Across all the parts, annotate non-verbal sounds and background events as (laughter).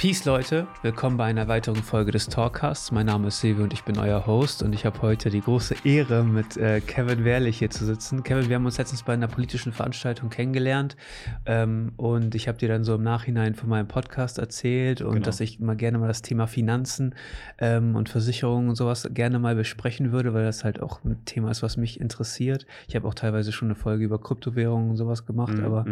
Peace Leute, willkommen bei einer weiteren Folge des Talkcasts. Mein Name ist Silvio und ich bin euer Host und ich habe heute die große Ehre, mit äh, Kevin Wehrlich hier zu sitzen. Kevin, wir haben uns letztens bei einer politischen Veranstaltung kennengelernt ähm, und ich habe dir dann so im Nachhinein von meinem Podcast erzählt und genau. dass ich mal gerne mal das Thema Finanzen ähm, und Versicherungen und sowas gerne mal besprechen würde, weil das halt auch ein Thema ist, was mich interessiert. Ich habe auch teilweise schon eine Folge über Kryptowährungen und sowas gemacht, mhm. aber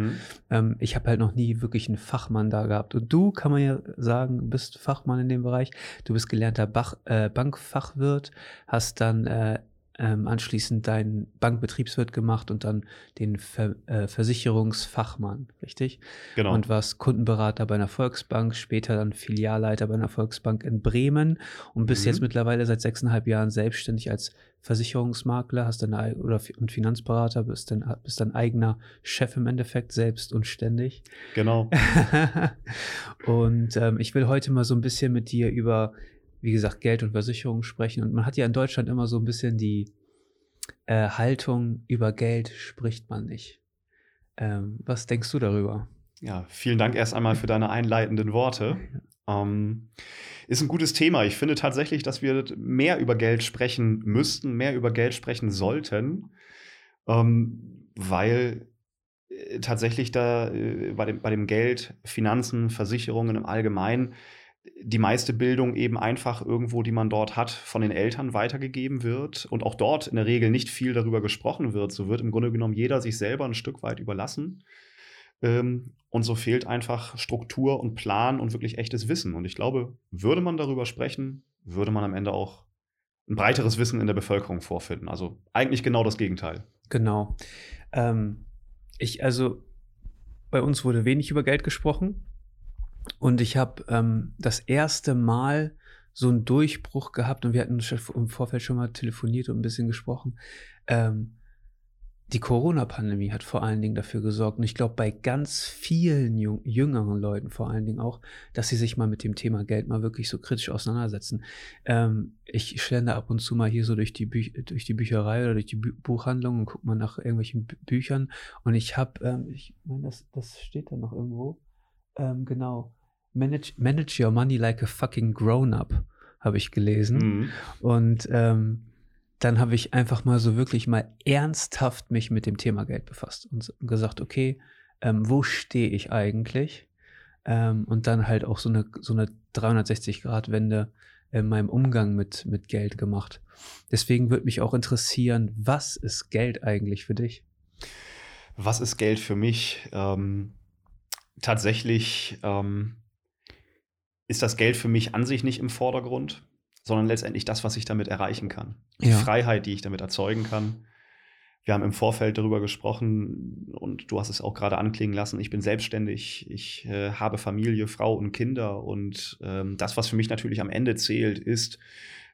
ähm, ich habe halt noch nie wirklich einen Fachmann da gehabt. Und du kann man ja sagen, bist Fachmann in dem Bereich. Du bist gelernter Bach, äh, Bankfachwirt, hast dann äh, ähm, anschließend deinen Bankbetriebswirt gemacht und dann den Ver äh, Versicherungsfachmann, richtig? Genau. Und warst Kundenberater bei einer Volksbank, später dann Filialleiter bei einer Volksbank in Bremen und bist mhm. jetzt mittlerweile seit sechseinhalb Jahren selbstständig als Versicherungsmakler, hast dann oder und Finanzberater, bist dann bist dein eigener Chef im Endeffekt selbst und ständig. Genau. (laughs) und ähm, ich will heute mal so ein bisschen mit dir über wie gesagt, Geld und Versicherungen sprechen. Und man hat ja in Deutschland immer so ein bisschen die äh, Haltung, über Geld spricht man nicht. Ähm, was denkst du darüber? Ja, vielen Dank erst einmal für deine einleitenden Worte. Ähm, ist ein gutes Thema. Ich finde tatsächlich, dass wir mehr über Geld sprechen müssten, mehr über Geld sprechen sollten, ähm, weil äh, tatsächlich da äh, bei, dem, bei dem Geld, Finanzen, Versicherungen im Allgemeinen die meiste Bildung eben einfach irgendwo, die man dort hat, von den Eltern weitergegeben wird und auch dort in der Regel nicht viel darüber gesprochen wird. So wird im Grunde genommen jeder sich selber ein Stück weit überlassen. Ähm, und so fehlt einfach Struktur und Plan und wirklich echtes Wissen. Und ich glaube, würde man darüber sprechen, würde man am Ende auch ein breiteres Wissen in der Bevölkerung vorfinden. Also eigentlich genau das Gegenteil. Genau. Ähm, ich, also, bei uns wurde wenig über Geld gesprochen. Und ich habe ähm, das erste Mal so einen Durchbruch gehabt und wir hatten im Vorfeld schon mal telefoniert und ein bisschen gesprochen. Ähm, die Corona-Pandemie hat vor allen Dingen dafür gesorgt, und ich glaube bei ganz vielen jüngeren Leuten vor allen Dingen auch, dass sie sich mal mit dem Thema Geld mal wirklich so kritisch auseinandersetzen. Ähm, ich schlende ab und zu mal hier so durch die, Bü durch die Bücherei oder durch die Bü Buchhandlung und gucke mal nach irgendwelchen Bü Büchern und ich habe, ähm, ich meine, das, das steht da noch irgendwo, ähm, genau, Manage, manage Your Money Like a Fucking Grown-Up, habe ich gelesen. Mhm. Und ähm, dann habe ich einfach mal so wirklich mal ernsthaft mich mit dem Thema Geld befasst und gesagt, okay, ähm, wo stehe ich eigentlich? Ähm, und dann halt auch so eine, so eine 360-Grad-Wende in meinem Umgang mit, mit Geld gemacht. Deswegen würde mich auch interessieren, was ist Geld eigentlich für dich? Was ist Geld für mich? Ähm, tatsächlich ähm, ist das Geld für mich an sich nicht im Vordergrund, sondern letztendlich das, was ich damit erreichen kann. Die Freiheit, die ich damit erzeugen kann. Wir haben im Vorfeld darüber gesprochen und du hast es auch gerade anklingen lassen. Ich bin selbstständig, ich äh, habe Familie, Frau und Kinder und ähm, das, was für mich natürlich am Ende zählt, ist,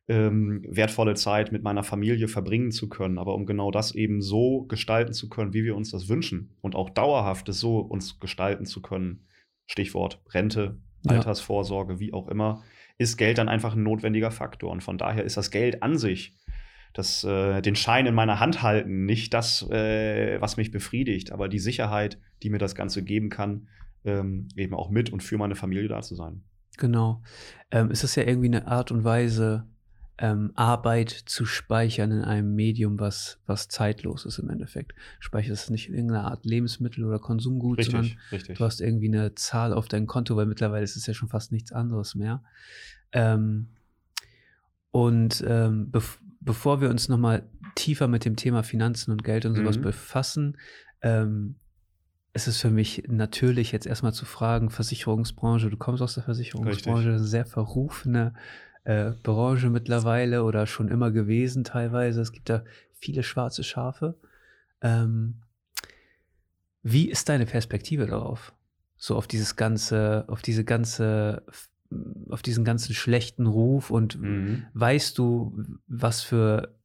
ähm, wertvolle Zeit mit meiner Familie verbringen zu können. Aber um genau das eben so gestalten zu können, wie wir uns das wünschen und auch dauerhaft so uns gestalten zu können, Stichwort Rente, Altersvorsorge, wie auch immer, ist Geld dann einfach ein notwendiger Faktor. Und von daher ist das Geld an sich, das, äh, den Schein in meiner Hand halten, nicht das, äh, was mich befriedigt, aber die Sicherheit, die mir das Ganze geben kann, ähm, eben auch mit und für meine Familie da zu sein. Genau. Ähm, ist das ja irgendwie eine Art und Weise, ähm, Arbeit zu speichern in einem Medium, was, was zeitlos ist im Endeffekt. Speicherst nicht in irgendeiner Art Lebensmittel oder Konsumgut, richtig, sondern richtig. du hast irgendwie eine Zahl auf dein Konto, weil mittlerweile ist es ja schon fast nichts anderes mehr. Ähm, und ähm, bev bevor wir uns nochmal tiefer mit dem Thema Finanzen und Geld und sowas mhm. befassen, ähm, ist es für mich natürlich jetzt erstmal zu fragen, Versicherungsbranche, du kommst aus der Versicherungsbranche, sehr verrufene äh, Branche mittlerweile oder schon immer gewesen teilweise. Es gibt da viele schwarze Schafe. Ähm, wie ist deine Perspektive darauf? So auf dieses ganze, auf diese ganze, auf diesen ganzen schlechten Ruf und mhm. weißt du, was für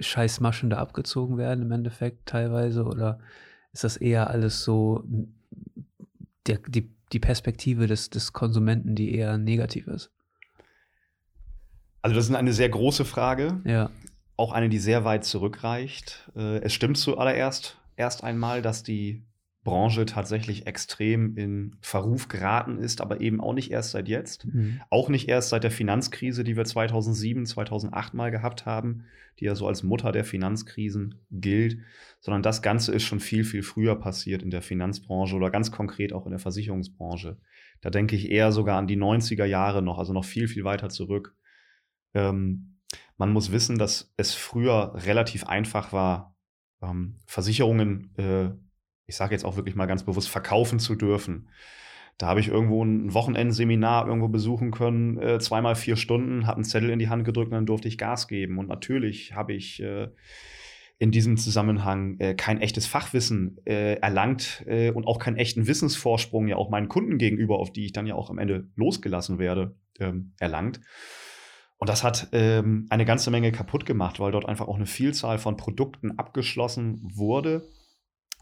Scheißmaschen da abgezogen werden im Endeffekt teilweise oder ist das eher alles so der, die, die Perspektive des, des Konsumenten, die eher negativ ist? Also das ist eine sehr große Frage. Ja. Auch eine, die sehr weit zurückreicht. Äh, es stimmt zuallererst erst einmal, dass die Branche tatsächlich extrem in Verruf geraten ist, aber eben auch nicht erst seit jetzt. Mhm. Auch nicht erst seit der Finanzkrise, die wir 2007, 2008 mal gehabt haben, die ja so als Mutter der Finanzkrisen gilt, sondern das Ganze ist schon viel, viel früher passiert in der Finanzbranche oder ganz konkret auch in der Versicherungsbranche. Da denke ich eher sogar an die 90er Jahre noch, also noch viel, viel weiter zurück. Ähm, man muss wissen, dass es früher relativ einfach war, ähm, Versicherungen äh, ich sage jetzt auch wirklich mal ganz bewusst, verkaufen zu dürfen. Da habe ich irgendwo ein Wochenendseminar irgendwo besuchen können, äh, zweimal vier Stunden, habe einen Zettel in die Hand gedrückt und dann durfte ich Gas geben. Und natürlich habe ich äh, in diesem Zusammenhang äh, kein echtes Fachwissen äh, erlangt äh, und auch keinen echten Wissensvorsprung ja auch meinen Kunden gegenüber, auf die ich dann ja auch am Ende losgelassen werde, ähm, erlangt. Und das hat ähm, eine ganze Menge kaputt gemacht, weil dort einfach auch eine Vielzahl von Produkten abgeschlossen wurde,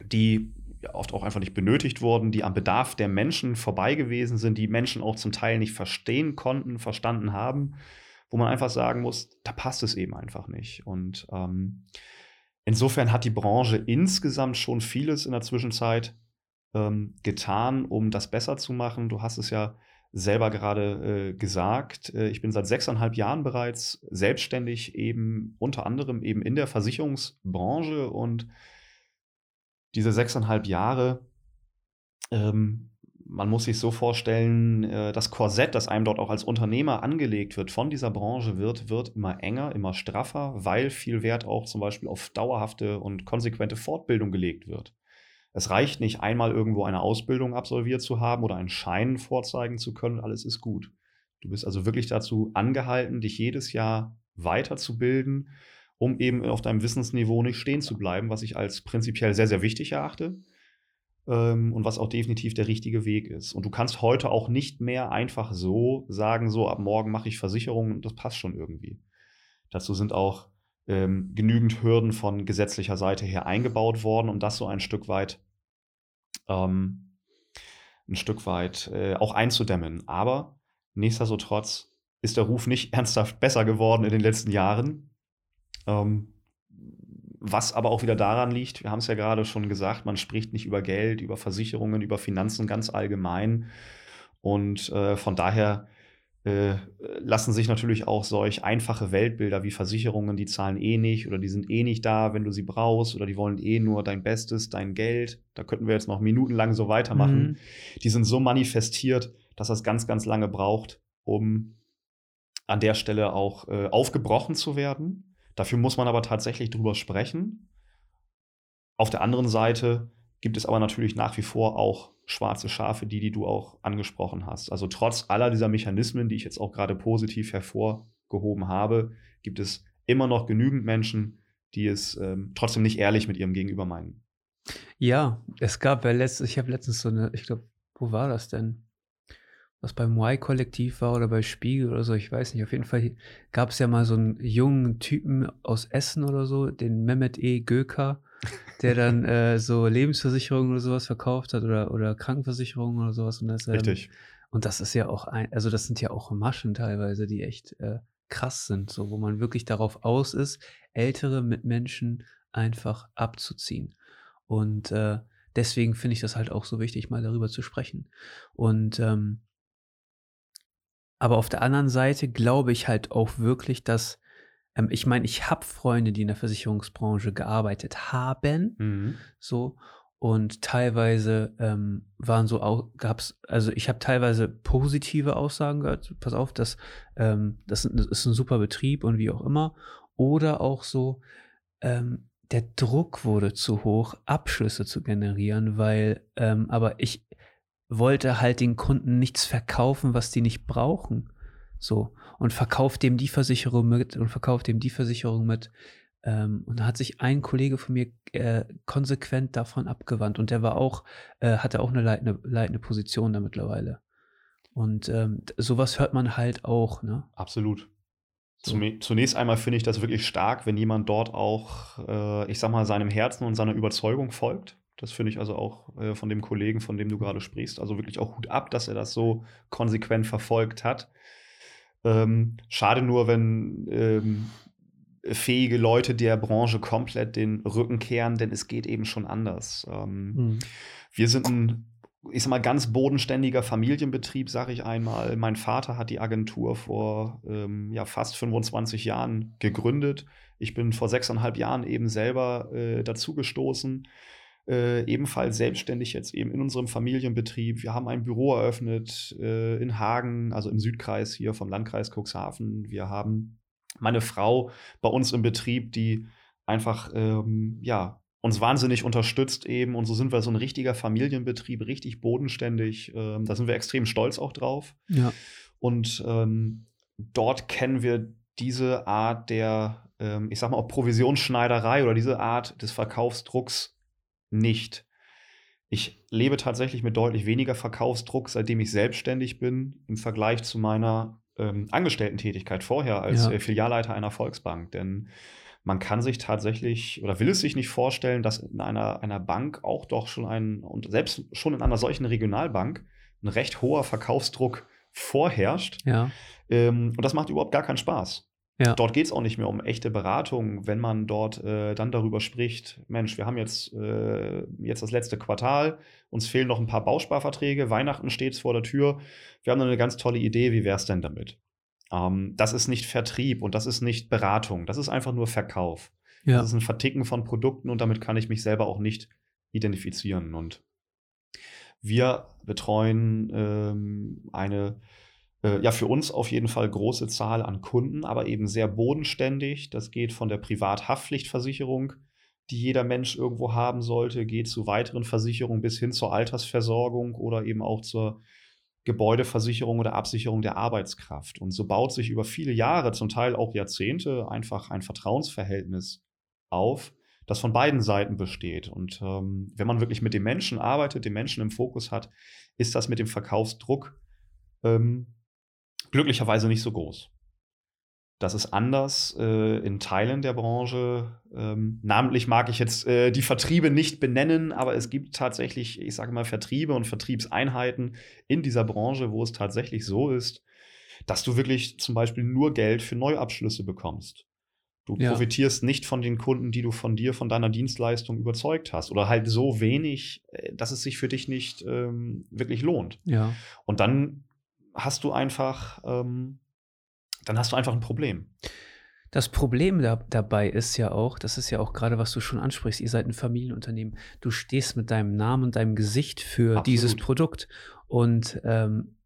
die oft auch einfach nicht benötigt wurden, die am Bedarf der Menschen vorbei gewesen sind, die Menschen auch zum Teil nicht verstehen konnten, verstanden haben, wo man einfach sagen muss, da passt es eben einfach nicht. Und ähm, insofern hat die Branche insgesamt schon vieles in der Zwischenzeit ähm, getan, um das besser zu machen. Du hast es ja selber gerade äh, gesagt. Äh, ich bin seit sechseinhalb Jahren bereits selbstständig, eben unter anderem eben in der Versicherungsbranche und diese sechseinhalb Jahre, ähm, man muss sich so vorstellen, äh, das Korsett, das einem dort auch als Unternehmer angelegt wird von dieser Branche, wird, wird immer enger, immer straffer, weil viel Wert auch zum Beispiel auf dauerhafte und konsequente Fortbildung gelegt wird. Es reicht nicht einmal irgendwo eine Ausbildung absolviert zu haben oder einen Schein vorzeigen zu können, alles ist gut. Du bist also wirklich dazu angehalten, dich jedes Jahr weiterzubilden um eben auf deinem Wissensniveau nicht stehen zu bleiben, was ich als prinzipiell sehr, sehr wichtig erachte ähm, und was auch definitiv der richtige Weg ist. Und du kannst heute auch nicht mehr einfach so sagen, so ab morgen mache ich Versicherungen das passt schon irgendwie. Dazu sind auch ähm, genügend Hürden von gesetzlicher Seite her eingebaut worden, um das so ein Stück weit ähm, ein Stück weit äh, auch einzudämmen. Aber nichtsdestotrotz ist der Ruf nicht (laughs) ernsthaft besser geworden in den letzten Jahren. Ähm, was aber auch wieder daran liegt, wir haben es ja gerade schon gesagt, man spricht nicht über Geld, über Versicherungen, über Finanzen ganz allgemein. Und äh, von daher äh, lassen sich natürlich auch solch einfache Weltbilder wie Versicherungen, die zahlen eh nicht oder die sind eh nicht da, wenn du sie brauchst oder die wollen eh nur dein Bestes, dein Geld. Da könnten wir jetzt noch minutenlang so weitermachen. Mhm. Die sind so manifestiert, dass das ganz, ganz lange braucht, um an der Stelle auch äh, aufgebrochen zu werden. Dafür muss man aber tatsächlich drüber sprechen. Auf der anderen Seite gibt es aber natürlich nach wie vor auch schwarze Schafe, die, die du auch angesprochen hast. Also trotz aller dieser Mechanismen, die ich jetzt auch gerade positiv hervorgehoben habe, gibt es immer noch genügend Menschen, die es ähm, trotzdem nicht ehrlich mit ihrem Gegenüber meinen. Ja, es gab ja letztens, ich habe letztens so eine, ich glaube, wo war das denn? was beim Y-Kollektiv war oder bei Spiegel oder so, ich weiß nicht. Auf jeden Fall gab es ja mal so einen jungen Typen aus Essen oder so, den Mehmet E. Göker, der dann äh, so Lebensversicherungen oder sowas verkauft hat oder, oder Krankenversicherungen oder sowas. Und das, ähm, Richtig. Und das ist ja auch ein, also das sind ja auch Maschen teilweise, die echt äh, krass sind, so wo man wirklich darauf aus ist, ältere Mitmenschen einfach abzuziehen. Und äh, deswegen finde ich das halt auch so wichtig, mal darüber zu sprechen. Und ähm, aber auf der anderen Seite glaube ich halt auch wirklich, dass ähm, ich meine, ich habe Freunde, die in der Versicherungsbranche gearbeitet haben, mhm. so und teilweise ähm, waren so auch gab's also ich habe teilweise positive Aussagen gehört. Pass auf, dass ähm, das, das, ist ein super Betrieb und wie auch immer. Oder auch so ähm, der Druck wurde zu hoch, Abschlüsse zu generieren, weil ähm, aber ich wollte halt den Kunden nichts verkaufen, was die nicht brauchen. So. Und verkauft dem die Versicherung mit und verkauft dem die Versicherung mit. Ähm, und da hat sich ein Kollege von mir äh, konsequent davon abgewandt. Und der war auch, äh, hatte auch eine leitende, leitende Position da mittlerweile. Und ähm, sowas hört man halt auch, ne? Absolut. So. Zunächst einmal finde ich das wirklich stark, wenn jemand dort auch, äh, ich sag mal, seinem Herzen und seiner Überzeugung folgt. Das finde ich also auch äh, von dem Kollegen, von dem du gerade sprichst. Also wirklich auch Hut ab, dass er das so konsequent verfolgt hat. Ähm, schade nur, wenn ähm, fähige Leute der Branche komplett den Rücken kehren, denn es geht eben schon anders. Ähm, mhm. Wir sind ein, ich sag mal, ganz bodenständiger Familienbetrieb, sage ich einmal. Mein Vater hat die Agentur vor ähm, ja, fast 25 Jahren gegründet. Ich bin vor sechseinhalb Jahren eben selber äh, dazugestoßen. Äh, ebenfalls selbstständig jetzt eben in unserem Familienbetrieb. Wir haben ein Büro eröffnet äh, in Hagen, also im Südkreis hier vom Landkreis Cuxhaven. Wir haben meine Frau bei uns im Betrieb, die einfach ähm, ja uns wahnsinnig unterstützt eben und so sind wir so ein richtiger Familienbetrieb, richtig bodenständig. Ähm, da sind wir extrem stolz auch drauf. Ja. Und ähm, dort kennen wir diese Art der, ähm, ich sag mal, auch Provisionsschneiderei oder diese Art des Verkaufsdrucks nicht. Ich lebe tatsächlich mit deutlich weniger Verkaufsdruck, seitdem ich selbstständig bin, im Vergleich zu meiner ähm, Angestellten-Tätigkeit vorher als ja. äh, Filialleiter einer Volksbank. Denn man kann sich tatsächlich oder will es sich nicht vorstellen, dass in einer, einer Bank auch doch schon ein, und selbst schon in einer solchen Regionalbank, ein recht hoher Verkaufsdruck vorherrscht. Ja. Ähm, und das macht überhaupt gar keinen Spaß. Ja. Dort geht es auch nicht mehr um echte Beratung, wenn man dort äh, dann darüber spricht, Mensch, wir haben jetzt, äh, jetzt das letzte Quartal, uns fehlen noch ein paar Bausparverträge, Weihnachten steht vor der Tür, wir haben eine ganz tolle Idee, wie wäre es denn damit? Ähm, das ist nicht Vertrieb und das ist nicht Beratung, das ist einfach nur Verkauf. Ja. Das ist ein Verticken von Produkten und damit kann ich mich selber auch nicht identifizieren. Und wir betreuen ähm, eine ja, für uns auf jeden Fall große Zahl an Kunden, aber eben sehr bodenständig. Das geht von der Privathaftpflichtversicherung, die jeder Mensch irgendwo haben sollte, geht zu weiteren Versicherungen bis hin zur Altersversorgung oder eben auch zur Gebäudeversicherung oder Absicherung der Arbeitskraft. Und so baut sich über viele Jahre, zum Teil auch Jahrzehnte, einfach ein Vertrauensverhältnis auf, das von beiden Seiten besteht. Und ähm, wenn man wirklich mit dem Menschen arbeitet, den Menschen im Fokus hat, ist das mit dem Verkaufsdruck ähm, glücklicherweise nicht so groß. Das ist anders äh, in Teilen der Branche. Ähm, namentlich mag ich jetzt äh, die Vertriebe nicht benennen, aber es gibt tatsächlich, ich sage mal, Vertriebe und Vertriebseinheiten in dieser Branche, wo es tatsächlich so ist, dass du wirklich zum Beispiel nur Geld für Neuabschlüsse bekommst. Du ja. profitierst nicht von den Kunden, die du von dir, von deiner Dienstleistung überzeugt hast. Oder halt so wenig, äh, dass es sich für dich nicht ähm, wirklich lohnt. Ja. Und dann hast du einfach, ähm, dann hast du einfach ein Problem. Das Problem da, dabei ist ja auch, das ist ja auch gerade, was du schon ansprichst, ihr seid ein Familienunternehmen. Du stehst mit deinem Namen und deinem Gesicht für Absolut. dieses Produkt. Und ähm,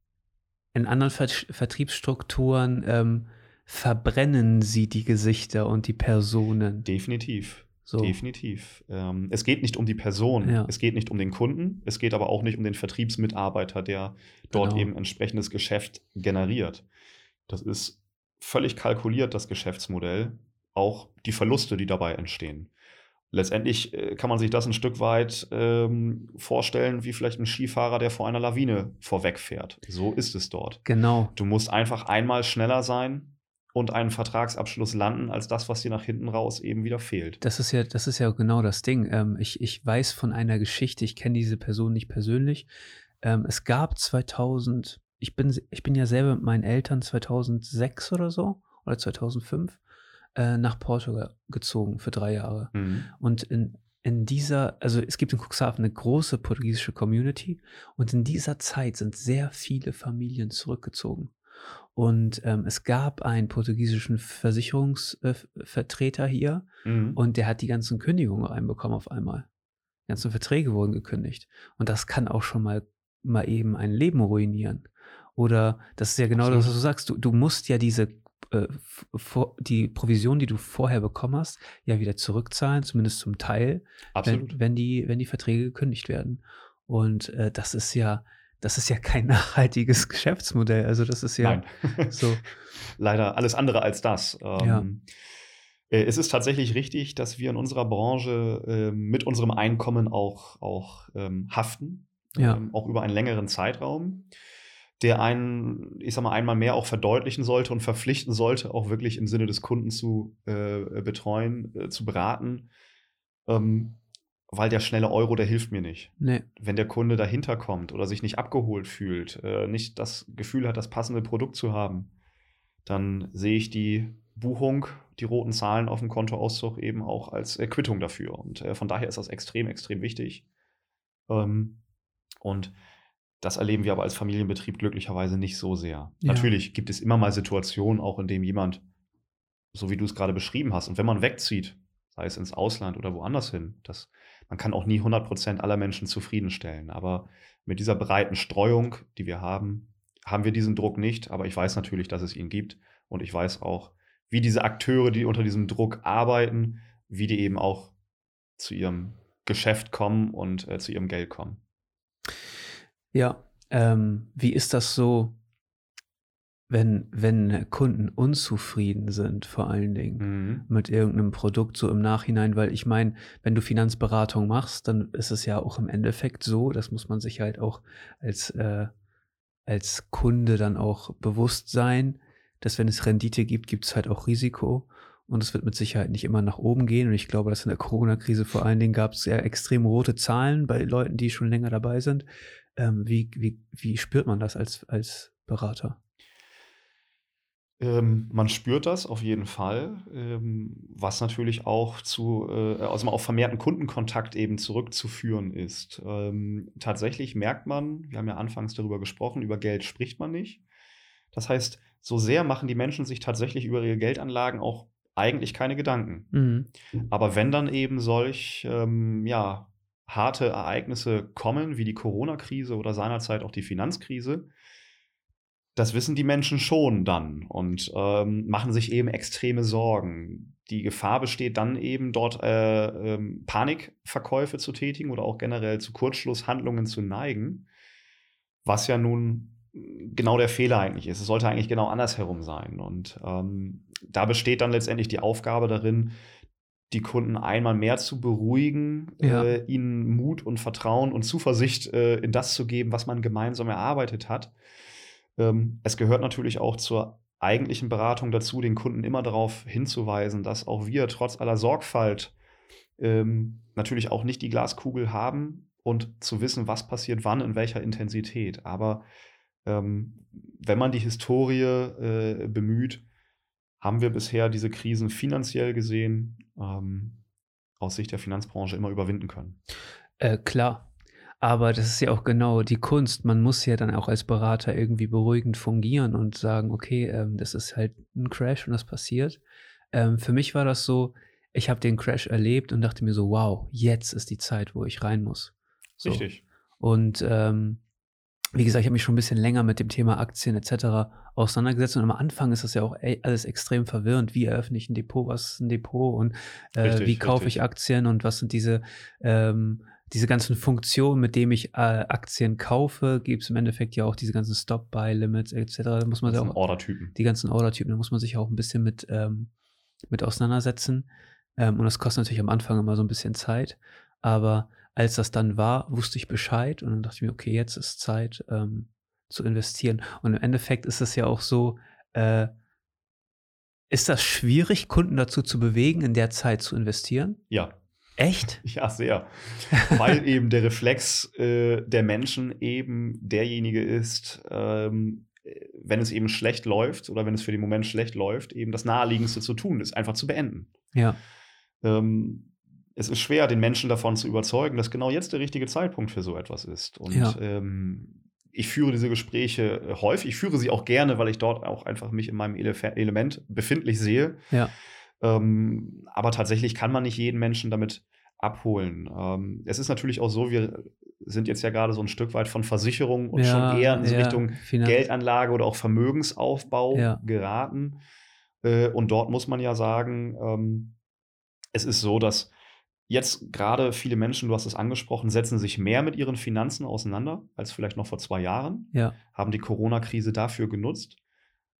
in anderen Ver Vertriebsstrukturen ähm, verbrennen sie die Gesichter und die Personen. Definitiv. So. Definitiv. Ähm, es geht nicht um die Person, ja. es geht nicht um den Kunden, es geht aber auch nicht um den Vertriebsmitarbeiter, der dort genau. eben entsprechendes Geschäft generiert. Das ist völlig kalkuliert, das Geschäftsmodell, auch die Verluste, die dabei entstehen. Letztendlich äh, kann man sich das ein Stück weit ähm, vorstellen, wie vielleicht ein Skifahrer, der vor einer Lawine vorwegfährt. So ist es dort. Genau. Du musst einfach einmal schneller sein, und einen Vertragsabschluss landen, als das, was dir nach hinten raus eben wieder fehlt. Das ist ja, das ist ja genau das Ding. Ähm, ich, ich weiß von einer Geschichte, ich kenne diese Person nicht persönlich. Ähm, es gab 2000, ich bin, ich bin ja selber mit meinen Eltern 2006 oder so, oder 2005, äh, nach Portugal gezogen für drei Jahre. Mhm. Und in, in dieser, also es gibt in Cuxhaven eine große portugiesische Community und in dieser Zeit sind sehr viele Familien zurückgezogen. Und ähm, es gab einen portugiesischen Versicherungsvertreter äh, hier mhm. und der hat die ganzen Kündigungen reinbekommen auf einmal. Die ganzen Verträge wurden gekündigt. Und das kann auch schon mal, mal eben ein Leben ruinieren. Oder das ist ja genau Absolut. das, was du sagst. Du, du musst ja diese äh, vor, die Provision, die du vorher bekommen hast, ja wieder zurückzahlen, zumindest zum Teil, Absolut. Wenn, wenn, die, wenn die Verträge gekündigt werden. Und äh, das ist ja, das ist ja kein (laughs) nachhaltiges Geschäftsmodell. Also das ist ja Nein. so. (laughs) Leider alles andere als das. Ähm, ja. Äh, es ist tatsächlich richtig, dass wir in unserer Branche äh, mit unserem Einkommen auch, auch ähm, haften, ja. ähm, auch über einen längeren Zeitraum, der einen, ich sag mal, einmal mehr auch verdeutlichen sollte und verpflichten sollte, auch wirklich im Sinne des Kunden zu äh, betreuen, äh, zu beraten. Weil der schnelle Euro, der hilft mir nicht. Nee. Wenn der Kunde dahinter kommt oder sich nicht abgeholt fühlt, äh, nicht das Gefühl hat, das passende Produkt zu haben, dann sehe ich die Buchung, die roten Zahlen auf dem Kontoauszug eben auch als äh, Quittung dafür. Und äh, von daher ist das extrem, extrem wichtig. Ähm, und das erleben wir aber als Familienbetrieb glücklicherweise nicht so sehr. Ja. Natürlich gibt es immer mal Situationen, auch in denen jemand, so wie du es gerade beschrieben hast, und wenn man wegzieht, sei es ins Ausland oder woanders hin, das, man kann auch nie 100% aller Menschen zufriedenstellen. Aber mit dieser breiten Streuung, die wir haben, haben wir diesen Druck nicht. Aber ich weiß natürlich, dass es ihn gibt. Und ich weiß auch, wie diese Akteure, die unter diesem Druck arbeiten, wie die eben auch zu ihrem Geschäft kommen und äh, zu ihrem Geld kommen. Ja, ähm, wie ist das so, wenn, wenn Kunden unzufrieden sind, vor allen Dingen Mhm. mit irgendeinem Produkt so im Nachhinein? Weil ich meine, wenn du Finanzberatung machst, dann ist es ja auch im Endeffekt so, das muss man sich halt auch als, äh, als Kunde dann auch bewusst sein, dass wenn es Rendite gibt, gibt es halt auch Risiko. Und es wird mit Sicherheit nicht immer nach oben gehen. Und ich glaube, dass in der Corona-Krise vor allen Dingen gab es ja extrem rote Zahlen bei Leuten, die schon länger dabei sind. Ähm, wie, wie, wie spürt man das als, als Berater? Ähm, man spürt das auf jeden Fall, ähm, was natürlich auch zu, äh, also mal auf vermehrten Kundenkontakt eben zurückzuführen ist. Ähm, tatsächlich merkt man, wir haben ja anfangs darüber gesprochen, über Geld spricht man nicht. Das heißt, so sehr machen die Menschen sich tatsächlich über ihre Geldanlagen auch eigentlich keine Gedanken. Mhm. Aber wenn dann eben solch, ähm, ja, harte Ereignisse kommen, wie die Corona-Krise oder seinerzeit auch die Finanzkrise, das wissen die Menschen schon dann und ähm, machen sich eben extreme Sorgen. Die Gefahr besteht dann eben dort äh, ähm, Panikverkäufe zu tätigen oder auch generell zu Kurzschlusshandlungen zu neigen, was ja nun genau der Fehler eigentlich ist. Es sollte eigentlich genau andersherum sein. Und ähm, da besteht dann letztendlich die Aufgabe darin, die Kunden einmal mehr zu beruhigen, Ja. äh, ihnen Mut und Vertrauen und Zuversicht äh, in das zu geben, was man gemeinsam erarbeitet hat. Ähm, es gehört natürlich auch zur eigentlichen Beratung dazu, den Kunden immer darauf hinzuweisen, dass auch wir trotz aller Sorgfalt ähm, natürlich auch nicht die Glaskugel haben und zu wissen, was passiert wann, in welcher Intensität. Aber ähm, wenn man die Historie äh, bemüht, haben wir bisher diese Krisen finanziell gesehen ähm, aus Sicht der Finanzbranche immer überwinden können. Äh, klar. Aber das ist ja auch genau die Kunst. Man muss ja dann auch als Berater irgendwie beruhigend fungieren und sagen, okay, ähm, das ist halt ein Crash und das passiert. Ähm, für mich war das so, ich habe den Crash erlebt und dachte mir so, wow, jetzt ist die Zeit, wo ich rein muss. So. Richtig. Und ähm, wie gesagt, ich habe mich schon ein bisschen länger mit dem Thema Aktien etc. auseinandergesetzt und am Anfang ist das ja auch ey, alles extrem verwirrend. Wie eröffne ich ein Depot, was ist ein Depot und äh, Richtig, wie kaufe richtig. ich Aktien und was sind diese, ähm, diese ganzen Funktionen, mit denen ich äh, Aktien kaufe, gibt es im Endeffekt ja auch diese ganzen Stop-Buy-Limits etc. Da muss man Das sind auch Ordertypen. die ganzen Ordertypen, da muss man sich auch ein bisschen mit, ähm, mit auseinandersetzen. Ähm, und das kostet natürlich am Anfang immer so ein bisschen Zeit. Aber als das dann war, wusste ich Bescheid und dann dachte ich mir, okay, jetzt ist Zeit ähm, zu investieren. Und im Endeffekt ist es ja auch so, äh, ist das schwierig, Kunden dazu zu bewegen, in der Zeit zu investieren? Ja, Echt? (laughs) ja, sehr. Weil eben der Reflex äh, der Menschen eben derjenige ist, ähm, wenn es eben schlecht läuft oder wenn es für den Moment schlecht läuft, eben das Naheliegendste zu tun ist, einfach zu beenden. Ja. Ähm, es ist schwer, den Menschen davon zu überzeugen, dass genau jetzt der richtige Zeitpunkt für so etwas ist. Und Ja. ähm, ich führe diese Gespräche äh, häufig. Ich führe sie auch gerne, weil ich dort auch einfach mich in meinem Elef Element befindlich sehe. Ja. Ähm, aber tatsächlich kann man nicht jeden Menschen damit abholen. Ähm, es ist natürlich auch so, wir sind jetzt ja gerade so ein Stück weit von Versicherung und ja, schon eher in so ja, Richtung Finan- Geldanlage oder auch Vermögensaufbau Ja. geraten. Äh, und dort muss man ja sagen, ähm, es ist so, dass jetzt gerade viele Menschen, du hast es angesprochen, setzen sich mehr mit ihren Finanzen auseinander als vielleicht noch vor zwei Jahren, Ja. haben die Corona-Krise dafür genutzt.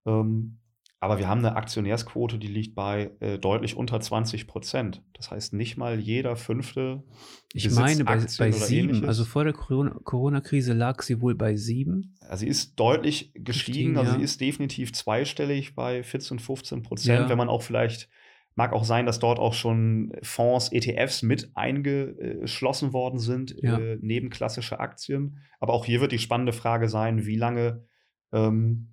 Ähm, aber wir haben eine Aktionärsquote, die liegt bei äh, deutlich unter 20 Prozent. Das heißt, nicht mal jeder fünfte Ich meine, bei, bei sieben, Ähnliches. also vor der Corona- Corona-Krise lag sie wohl bei sieben. Also sie ist deutlich gestiegen, Gestiegen, also ja. sie ist definitiv zweistellig bei 14, 15 Prozent, Ja. wenn man auch vielleicht, mag auch sein, dass dort auch schon Fonds, ETFs mit eingeschlossen worden sind, Ja. äh, neben klassische Aktien. Aber auch hier wird die spannende Frage sein, wie lange ähm,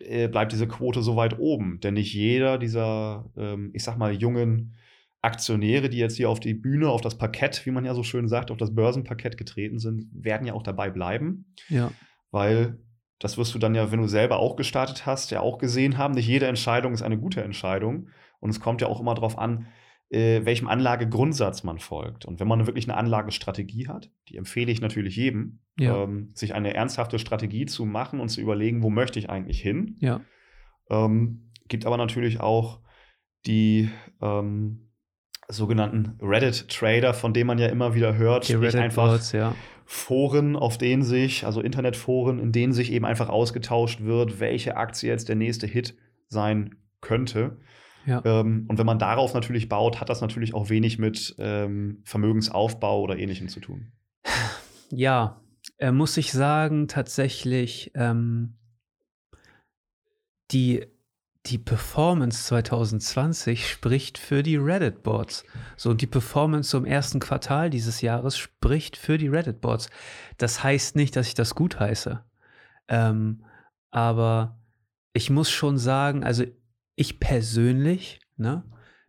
äh, bleibt diese Quote so weit oben. Denn nicht jeder dieser, ähm, ich sag mal, jungen Aktionäre, die jetzt hier auf die Bühne, auf das Parkett, wie man ja so schön sagt, auf das Börsenparkett getreten sind, werden ja auch dabei bleiben. Ja. Weil das wirst du dann ja, wenn du selber auch gestartet hast, ja auch gesehen haben. Nicht jede Entscheidung ist eine gute Entscheidung. Und es kommt ja auch immer darauf an, äh, welchem Anlagegrundsatz man folgt. Und wenn man wirklich eine Anlagestrategie hat, die empfehle ich natürlich jedem, Ja. ähm, sich eine ernsthafte Strategie zu machen und zu überlegen, wo möchte ich eigentlich hin. Ja. Ähm, gibt aber natürlich auch die ähm, sogenannten Reddit-Trader, von denen man ja immer wieder hört, Die sprich einfach ja. Foren, auf denen sich, also Internetforen, in denen sich eben einfach ausgetauscht wird, welche Aktie jetzt der nächste Hit sein könnte. Ja. Ähm, und wenn man darauf natürlich baut, hat das natürlich auch wenig mit ähm, Vermögensaufbau oder ähnlichem zu tun. Ja, äh, muss ich sagen, tatsächlich ähm, die, die Performance 2020 spricht für die Reddit-Boards. So, und die Performance zum ersten Quartal dieses Jahres spricht für die Reddit-Boards. Das heißt nicht, dass ich das gut heiße. Ähm, aber ich muss schon sagen, also ich persönlich ne,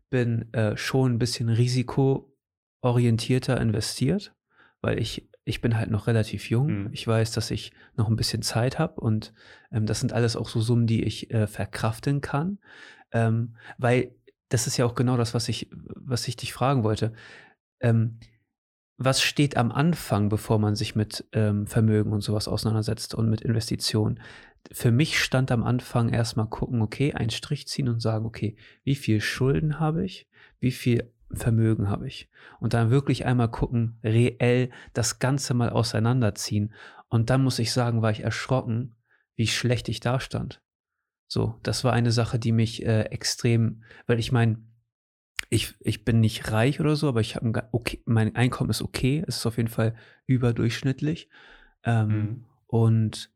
bin äh, schon ein bisschen risikoorientierter investiert, weil ich, ich bin halt noch relativ jung. Mhm. Ich weiß, dass ich noch ein bisschen Zeit habe und ähm, das sind alles auch so Summen, die ich äh, verkraften kann. Ähm, weil das ist ja auch genau das, was ich, was ich dich fragen wollte. Ähm, was steht am Anfang, bevor man sich mit ähm, Vermögen und sowas auseinandersetzt und mit Investitionen? Für mich stand am Anfang erstmal gucken, okay, einen Strich ziehen und sagen, okay, wie viel Schulden habe ich? Wie viel Vermögen habe ich? Und dann wirklich einmal gucken, reell das Ganze mal auseinanderziehen. Und dann muss ich sagen, war ich erschrocken, wie schlecht ich da stand. So, das war eine Sache, die mich äh, extrem, weil ich meine, ich, ich bin nicht reich oder so, aber ich habe okay, mein Einkommen ist okay, es ist auf jeden Fall überdurchschnittlich. Ähm, Mhm. Und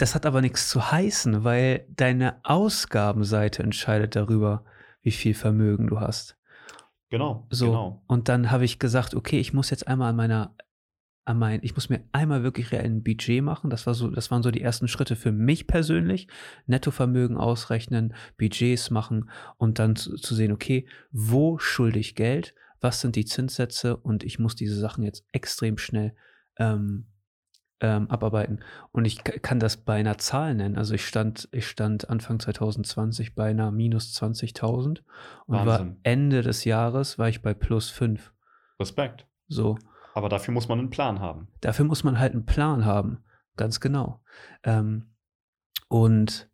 das hat aber nichts zu heißen, weil deine Ausgabenseite entscheidet darüber, wie viel Vermögen du hast. Genau, So. genau. Und dann habe ich gesagt, okay, ich muss jetzt einmal an meiner, an mein, ich muss mir einmal wirklich ein Budget machen. Das war so, das waren so die ersten Schritte für mich persönlich. Nettovermögen ausrechnen, Budgets machen und dann zu, zu sehen, okay, wo schulde ich Geld? Was sind die Zinssätze? Und ich muss diese Sachen jetzt extrem schnell ähm, ähm, abarbeiten. Und ich kann das bei einer Zahl nennen. Also ich stand, ich stand Anfang 2020 bei einer minus 20.000 und war Wahnsinn. Ende des Jahres war ich bei plus 5. Respekt. So, Aber dafür muss man einen Plan haben. dafür muss man halt einen Plan haben. Ganz genau. Ähm, und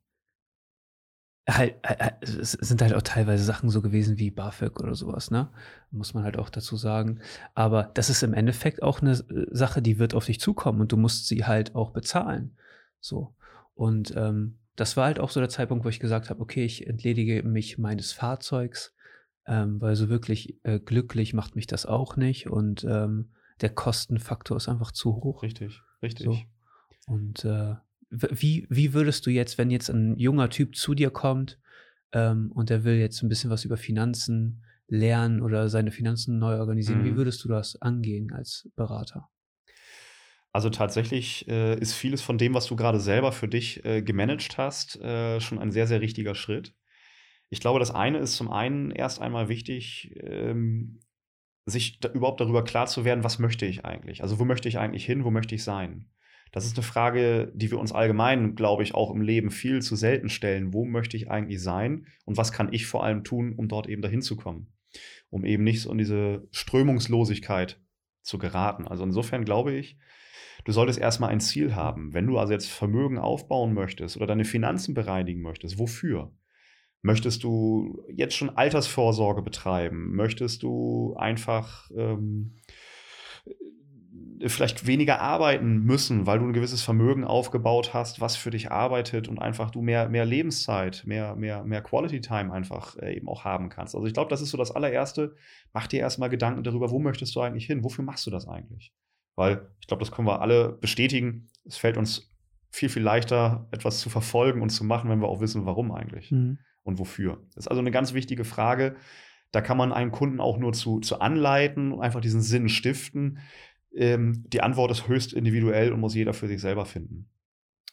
halt, äh, es sind halt auch teilweise Sachen so gewesen wie BAföG oder sowas, ne? Muss man halt auch dazu sagen. Aber das ist im Endeffekt auch eine äh, Sache, die wird auf dich zukommen und du musst sie halt auch bezahlen. So. Und ähm, das war halt auch so der Zeitpunkt, wo ich gesagt habe, okay, ich entledige mich meines Fahrzeugs, ähm, weil so wirklich äh, glücklich macht mich das auch nicht und ähm, der Kostenfaktor ist einfach zu hoch. Richtig, richtig. So. Und äh, wie, wie würdest du jetzt, wenn jetzt ein junger Typ zu dir kommt ähm, und der will jetzt ein bisschen was über Finanzen lernen oder seine Finanzen neu organisieren, wie Mhm. würdest du das angehen als Berater? Also tatsächlich äh, ist vieles von dem, was du gerade selber für dich äh, gemanagt hast, äh, schon ein sehr, sehr richtiger Schritt. Ich glaube, das eine ist zum einen erst einmal wichtig, ähm, sich da überhaupt darüber klar zu werden, was möchte ich eigentlich? Also wo möchte ich eigentlich hin, wo möchte ich sein? Das ist eine Frage, die wir uns allgemein, glaube ich, auch im Leben viel zu selten stellen. Wo möchte ich eigentlich sein und was kann ich vor allem tun, um dort eben dahin zu kommen? Um eben nicht so in diese Strömungslosigkeit zu geraten. Also insofern glaube ich, du solltest erstmal ein Ziel haben. Wenn du also jetzt Vermögen aufbauen möchtest oder deine Finanzen bereinigen möchtest, wofür? Möchtest du jetzt schon Altersvorsorge betreiben? Möchtest du einfach ähm, vielleicht weniger arbeiten müssen, weil du ein gewisses Vermögen aufgebaut hast, was für dich arbeitet und einfach du mehr, mehr Lebenszeit, mehr, mehr, mehr Quality Time einfach äh, eben auch haben kannst. Also ich glaube, das ist so das allererste. Mach dir erstmal Gedanken darüber, wo möchtest du eigentlich hin? Wofür machst du das eigentlich? Weil ich glaube, das können wir alle bestätigen. Es fällt uns viel, viel leichter, etwas zu verfolgen und zu machen, wenn wir auch wissen, warum eigentlich Mhm. und wofür. Das ist also eine ganz wichtige Frage. Da kann man einen Kunden auch nur zu, zu anleiten und einfach diesen Sinn stiften. Ähm, die Antwort ist höchst individuell und muss jeder für sich selber finden.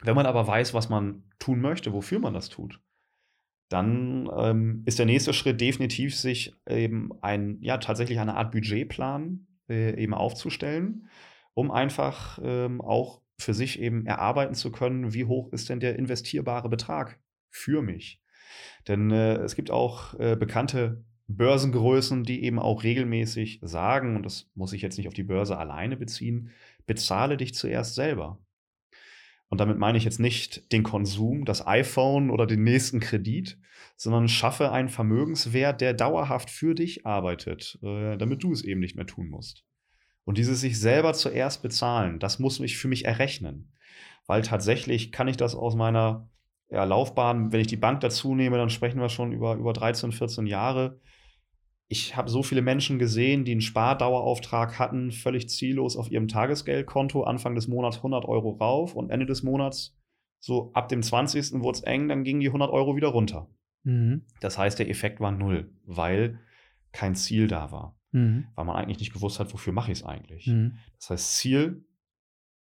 Wenn man aber weiß, was man tun möchte, wofür man das tut, dann ähm, ist der nächste Schritt definitiv, sich eben ein, ja, tatsächlich eine Art Budgetplan äh, eben aufzustellen, um einfach ähm, auch für sich eben erarbeiten zu können, wie hoch ist denn der investierbare Betrag für mich. Denn äh, es gibt auch äh, bekannte Börsengrößen, die eben auch regelmäßig sagen, und das muss ich jetzt nicht auf die Börse alleine beziehen, bezahle dich zuerst selber. Und damit meine ich jetzt nicht den Konsum, das iPhone oder den nächsten Kredit, sondern schaffe einen Vermögenswert, der dauerhaft für dich arbeitet, äh, damit du es eben nicht mehr tun musst. Und dieses sich selber zuerst bezahlen, das muss ich für mich errechnen. Weil tatsächlich kann ich das aus meiner ja, Laufbahn, wenn ich die Bank dazu nehme, dann sprechen wir schon über, über 13, 14 Jahre. Ich habe so viele Menschen gesehen, die einen Spardauerauftrag hatten, völlig ziellos auf ihrem Tagesgeldkonto, Anfang des Monats 100 Euro rauf und Ende des Monats, so ab dem 20. wurde es eng, dann gingen die 100 Euro wieder runter. Mhm. Das heißt, der Effekt war null, weil kein Ziel da war mhm. weil man eigentlich nicht gewusst hat, wofür mache ich es eigentlich. Mhm. Das heißt, Ziel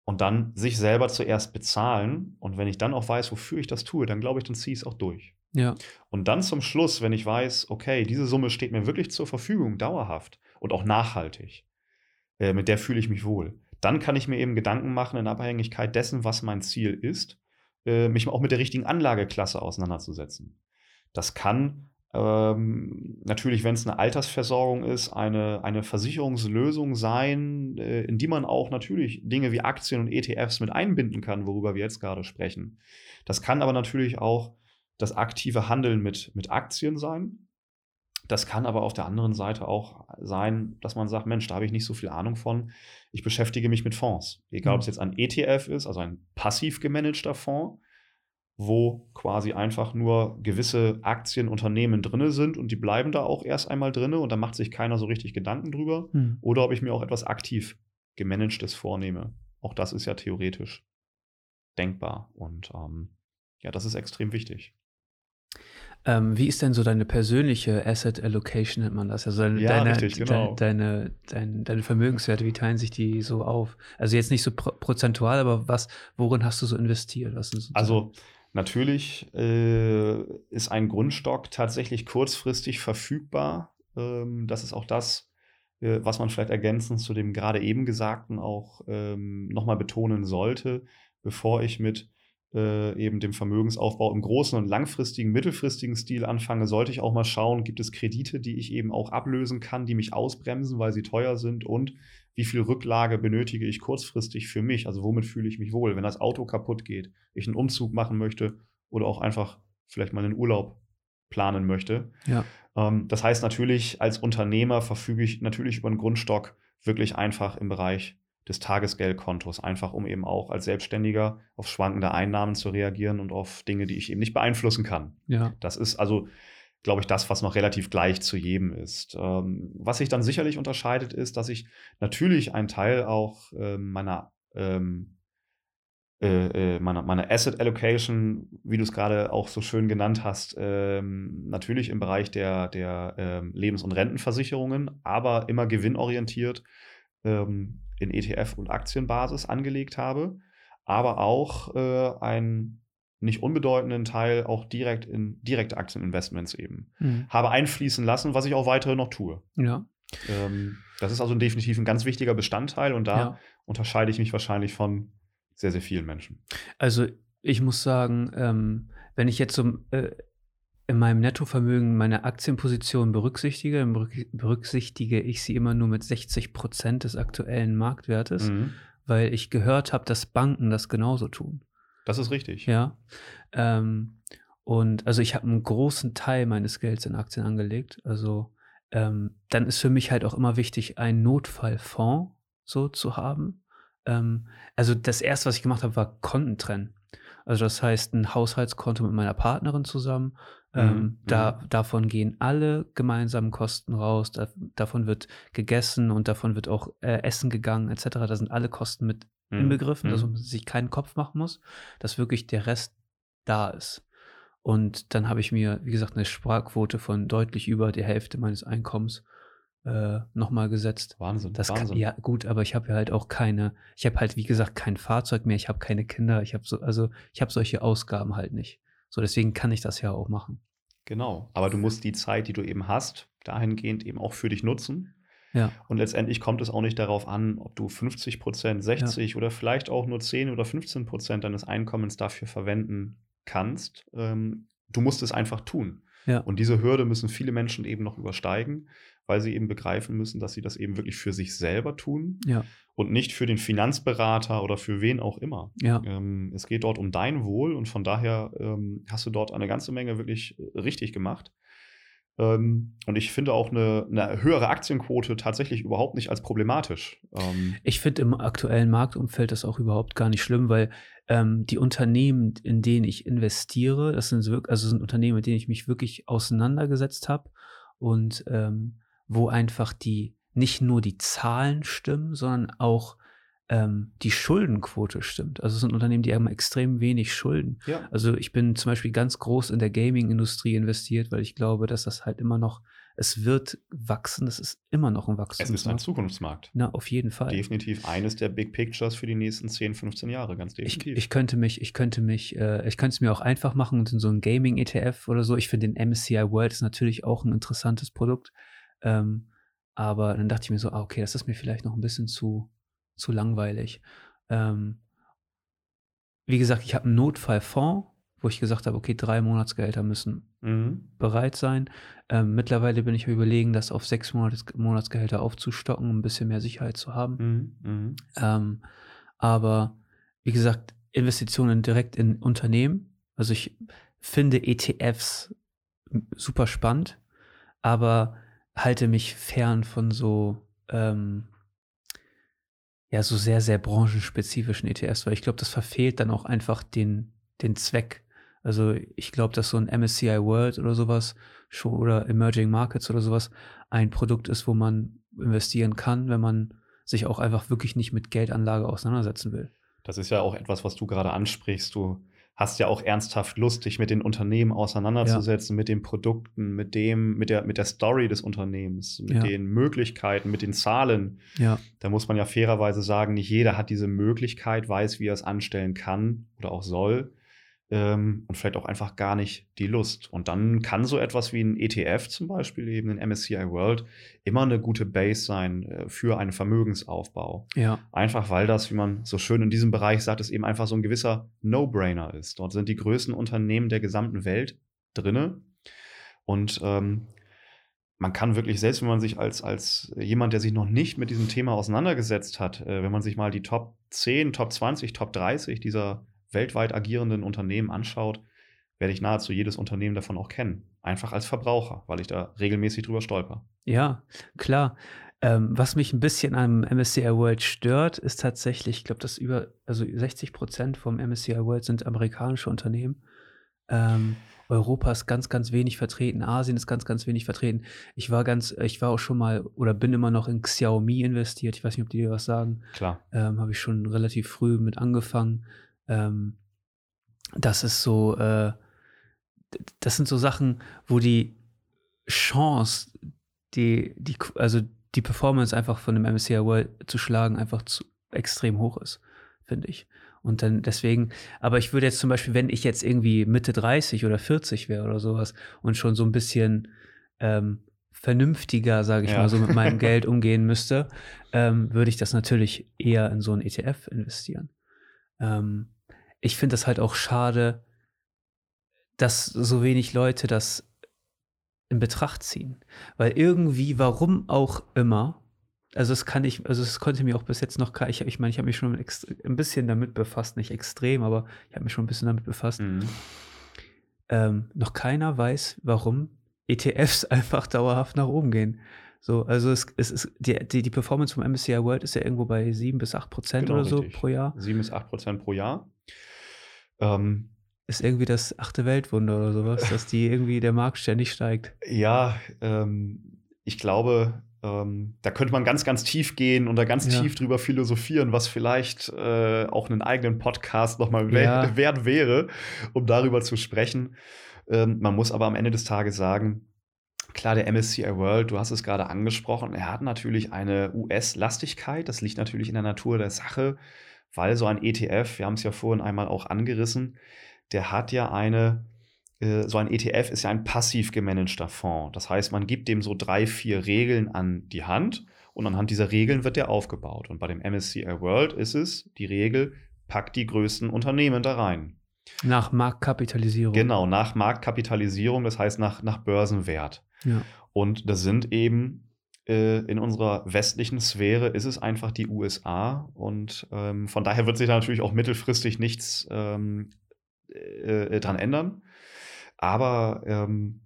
und dann sich selber zuerst bezahlen. Und wenn ich dann auch weiß, wofür ich das tue, dann glaube ich, dann ziehe ich es auch durch. Ja. Und dann zum Schluss, wenn ich weiß, okay, diese Summe steht mir wirklich zur Verfügung, dauerhaft und auch nachhaltig, äh, mit der fühle ich mich wohl, dann kann ich mir eben Gedanken machen in Abhängigkeit dessen, was mein Ziel ist, äh, mich auch mit der richtigen Anlageklasse auseinanderzusetzen. Das kann ähm, natürlich, wenn es eine Altersversorgung ist, eine, eine Versicherungslösung sein, äh, in die man auch natürlich Dinge wie Aktien und ETFs mit einbinden kann, worüber wir jetzt gerade sprechen. Das kann aber natürlich auch das aktive Handeln mit, mit Aktien sein. Das kann aber auf der anderen Seite auch sein, dass man sagt, Mensch, da habe ich nicht so viel Ahnung von. Ich beschäftige mich mit Fonds. Egal, mhm. ob es jetzt ein ETF ist, also ein passiv gemanagter Fonds, wo quasi einfach nur gewisse Aktienunternehmen drinne sind und die bleiben da auch erst einmal drinne und da macht sich keiner so richtig Gedanken drüber. Hm. Oder ob ich mir auch etwas aktiv gemanagtes vornehme. Auch das ist ja theoretisch denkbar und ähm, ja, das ist extrem wichtig. Ähm, wie ist denn so deine persönliche Asset Allocation, nennt man das? Also deine, ja, deine, richtig, genau. deine, deine, deine, Vermögenswerte, wie teilen sich die so auf? Also jetzt nicht so pro prozentual, aber was, worin hast du so investiert? So also Natürlich äh, ist ein Grundstock tatsächlich kurzfristig verfügbar. Ähm, das ist auch das, äh, was man vielleicht ergänzend zu dem gerade eben Gesagten auch ähm, nochmal betonen sollte, bevor ich mit äh, eben dem Vermögensaufbau im großen und langfristigen, mittelfristigen Stil anfange, sollte ich auch mal schauen, gibt es Kredite, die ich eben auch ablösen kann, die mich ausbremsen, weil sie teuer sind und wie viel Rücklage benötige ich kurzfristig für mich? Also womit fühle ich mich wohl? Wenn das Auto kaputt geht, ich einen Umzug machen möchte oder auch einfach vielleicht mal einen Urlaub planen möchte. Ja. Ähm, das heißt natürlich, als Unternehmer verfüge ich natürlich über einen Grundstock wirklich einfach im Bereich des Tagesgeldkontos, einfach um eben auch als Selbstständiger auf schwankende Einnahmen zu reagieren und auf Dinge, die ich eben nicht beeinflussen kann. Ja. Das ist also glaube ich, das, was noch relativ gleich zu jedem ist. Ähm, was sich dann sicherlich unterscheidet, ist, dass ich natürlich einen Teil auch äh, meiner, ähm, äh, äh, meiner, meiner Asset Allocation, wie du es gerade auch so schön genannt hast, ähm, natürlich im Bereich der, der ähm, Lebens- und Rentenversicherungen, aber immer gewinnorientiert ähm, in ETF- und Aktienbasis angelegt habe, aber auch äh, ein nicht unbedeutenden Teil auch direkt in direkte Aktieninvestments eben mhm. habe einfließen lassen, was ich auch weiterhin noch tue. Ja. Ähm, das ist also definitiv ein ganz wichtiger Bestandteil und da ja. unterscheide ich mich wahrscheinlich von sehr, sehr vielen Menschen. Also ich muss sagen, ähm, wenn ich jetzt so äh, in meinem Nettovermögen meine Aktienposition berücksichtige, dann berücksichtige ich sie immer nur mit 60 Prozent des aktuellen Marktwertes, mhm. weil ich gehört habe, dass Banken das genauso tun. Das ist richtig. Ja. Ähm, und also ich habe einen großen Teil meines Gelds in Aktien angelegt. Also ähm, dann ist für mich halt auch immer wichtig, einen Notfallfonds so zu haben. Ähm, also das erste, was ich gemacht habe, war Konten trennen. Also das heißt, ein Haushaltskonto mit meiner Partnerin zusammen. Ähm, mhm. Da, mhm. Davon gehen alle gemeinsamen Kosten raus. Da, davon wird gegessen und davon wird auch äh, Essen gegangen etc. Da sind alle Kosten mit mhm. inbegriffen, dass mhm. man sich keinen Kopf machen muss, dass wirklich der Rest da ist. Und dann habe ich mir, wie gesagt, eine Sparquote von deutlich über der Hälfte meines Einkommens äh, nochmal gesetzt. Wahnsinn. Das Wahnsinn. Kann, ja, gut, aber ich habe ja halt auch keine, ich habe halt, wie gesagt, kein Fahrzeug mehr, ich habe keine Kinder, ich habe so, also ich habe solche Ausgaben halt nicht. So, deswegen kann ich das ja auch machen. Genau. Aber du musst die Zeit, die du eben hast, dahingehend eben auch für dich nutzen. Ja. Und letztendlich kommt es auch nicht darauf an, ob du 50 Prozent, 60 ja. oder vielleicht auch nur 10 oder 15 Prozent deines Einkommens dafür verwenden kannst. Ähm, du musst es einfach tun. Ja. Und diese Hürde müssen viele Menschen eben noch übersteigen, weil sie eben begreifen müssen, dass sie das eben wirklich für sich selber tun ja. und nicht für den Finanzberater oder für wen auch immer. Ja. Ähm, es geht dort um dein Wohl und von daher ähm, hast du dort eine ganze Menge wirklich äh, richtig gemacht. Ähm, und ich finde auch eine, eine, höhere Aktienquote tatsächlich überhaupt nicht als problematisch. Ähm, ich finde im aktuellen Marktumfeld das auch überhaupt gar nicht schlimm, weil ähm, die Unternehmen, in denen ich investiere, das sind wirklich, also sind Unternehmen, mit denen ich mich wirklich auseinandergesetzt habe und ähm, wo einfach die nicht nur die Zahlen stimmen, sondern auch ähm, die Schuldenquote stimmt. Also es sind Unternehmen, die haben extrem wenig Schulden. Ja. Also ich bin zum Beispiel ganz groß in der Gaming-Industrie investiert, weil ich glaube, dass das halt immer noch, es wird wachsen, es ist immer noch ein Wachstum. Es ist ein Zukunftsmarkt. Na, auf jeden Fall. Definitiv eines der Big Pictures für die nächsten 10, 15 Jahre, ganz definitiv. Ich, ich könnte mich, ich könnte mich, äh, ich könnte es mir auch einfach machen und in so ein Gaming-ETF oder so. Ich finde den MSCI World ist natürlich auch ein interessantes Produkt. Ähm, aber dann dachte ich mir so, ah, okay, das ist mir vielleicht noch ein bisschen zu, zu langweilig. Ähm, wie gesagt, ich habe einen Notfallfonds, wo ich gesagt habe, okay, drei Monatsgehälter müssen Mhm. bereit sein. Ähm, mittlerweile bin ich überlegen, das auf sechs Monats Monatsgehälter aufzustocken, um ein bisschen mehr Sicherheit zu haben. Mhm. Mhm. Ähm, aber wie gesagt, Investitionen direkt in Unternehmen. Also ich finde ETFs super spannend, aber halte mich fern von so ähm, ja so sehr sehr branchenspezifischen ETFs, weil ich glaube, das verfehlt dann auch einfach den den Zweck. Also ich glaube, dass so ein MSCI World oder sowas schon oder Emerging Markets oder sowas ein Produkt ist, wo man investieren kann, wenn man sich auch einfach wirklich nicht mit Geldanlage auseinandersetzen will. Das ist ja auch etwas, was du gerade ansprichst. Du hast ja auch ernsthaft Lust, dich mit den Unternehmen auseinanderzusetzen, ja. mit den Produkten, mit dem, mit der, mit der Story des Unternehmens, mit Ja. den Möglichkeiten, mit den Zahlen. Ja, Da muss man ja fairerweise sagen, nicht jeder hat diese Möglichkeit, weiß, wie er es anstellen kann oder auch soll. Ähm, und vielleicht auch einfach gar nicht die Lust. Und dann kann so etwas wie ein ETF zum Beispiel, eben ein MSCI World, immer eine gute Base sein äh, für einen Vermögensaufbau. ja, Einfach weil das, wie man so schön in diesem Bereich sagt, es eben einfach so ein gewisser No-Brainer ist. Dort sind die größten Unternehmen der gesamten Welt drinne. Und ähm, man kann wirklich, selbst wenn man sich als, als jemand, der sich noch nicht mit diesem Thema auseinandergesetzt hat, äh, wenn man sich mal die Top 10, Top 20, Top 30 dieser weltweit agierenden Unternehmen anschaut, werde ich nahezu jedes Unternehmen davon auch kennen. Einfach als Verbraucher, weil ich da regelmäßig drüber stolper. ja, klar. Ähm, was mich ein bisschen am MSCI World stört, ist tatsächlich, ich glaube, dass über, also 60 Prozent vom MSCI World sind amerikanische Unternehmen. Ähm, Europa ist ganz, ganz wenig vertreten. Asien ist ganz, ganz wenig vertreten. Ich war ganz, ich war auch schon mal oder bin immer noch in Xiaomi investiert. Ich weiß nicht, ob die dir was sagen. Klar. ähm, habe ich schon relativ früh mit angefangen. Ähm, das ist so, äh, das sind so Sachen, wo die Chance, die, die, also die Performance einfach von dem MSCI World zu schlagen, einfach zu extrem hoch ist, finde ich. Und dann deswegen, aber ich würde jetzt zum Beispiel, wenn ich jetzt irgendwie Mitte 30 oder 40 wäre oder sowas und schon so ein bisschen ähm, vernünftiger, sage ich Ja. mal, so mit meinem (laughs) Geld umgehen müsste, ähm, würde ich das natürlich eher in so ein ETF investieren. Ähm, ich finde das halt auch schade, dass so wenig Leute das in Betracht ziehen. Weil irgendwie, warum auch immer, also es kann ich, also es konnte mir auch bis jetzt noch, ke- ich, ich meine, ich habe mich schon ein bisschen damit befasst, nicht extrem, aber ich habe mich schon ein bisschen damit befasst. Mhm. Ähm, noch keiner weiß, warum ETFs (laughs) einfach dauerhaft nach oben gehen. So, also es, es ist, die, die, die Performance vom MSCI World ist ja irgendwo bei 7 bis 8 Prozent Genau, oder so richtig. pro Jahr. 7 bis 8 Prozent pro Jahr. Ähm, Ist irgendwie das achte Weltwunder oder sowas, dass die irgendwie der Markt ständig steigt. Ja, ähm, ich glaube, ähm, da könnte man ganz, ganz tief gehen und da ganz Ja. tief drüber philosophieren, was vielleicht äh, auch einen eigenen Podcast nochmal Ja. wert wäre, um darüber zu sprechen. Ähm, man muss aber am Ende des Tages sagen, klar, der MSCI World, du hast es gerade angesprochen, er hat natürlich eine US-Lastigkeit. Das liegt natürlich in der Natur der Sache, weil so ein ETF, wir haben es ja vorhin einmal auch angerissen, der hat ja eine, äh, so ein ETF ist ja ein passiv gemanagter Fonds. Das heißt, man gibt dem so drei, vier Regeln an die Hand und anhand dieser Regeln wird der aufgebaut. Und bei dem MSCI World ist es die Regel, packt die größten Unternehmen da rein. Nach Marktkapitalisierung. Genau, nach Marktkapitalisierung, das heißt nach, nach Börsenwert. Ja. Und das sind eben in unserer westlichen Sphäre ist es einfach die USA. Und ähm, von daher wird sich da natürlich auch mittelfristig nichts ähm, äh, dran ändern. Aber ähm,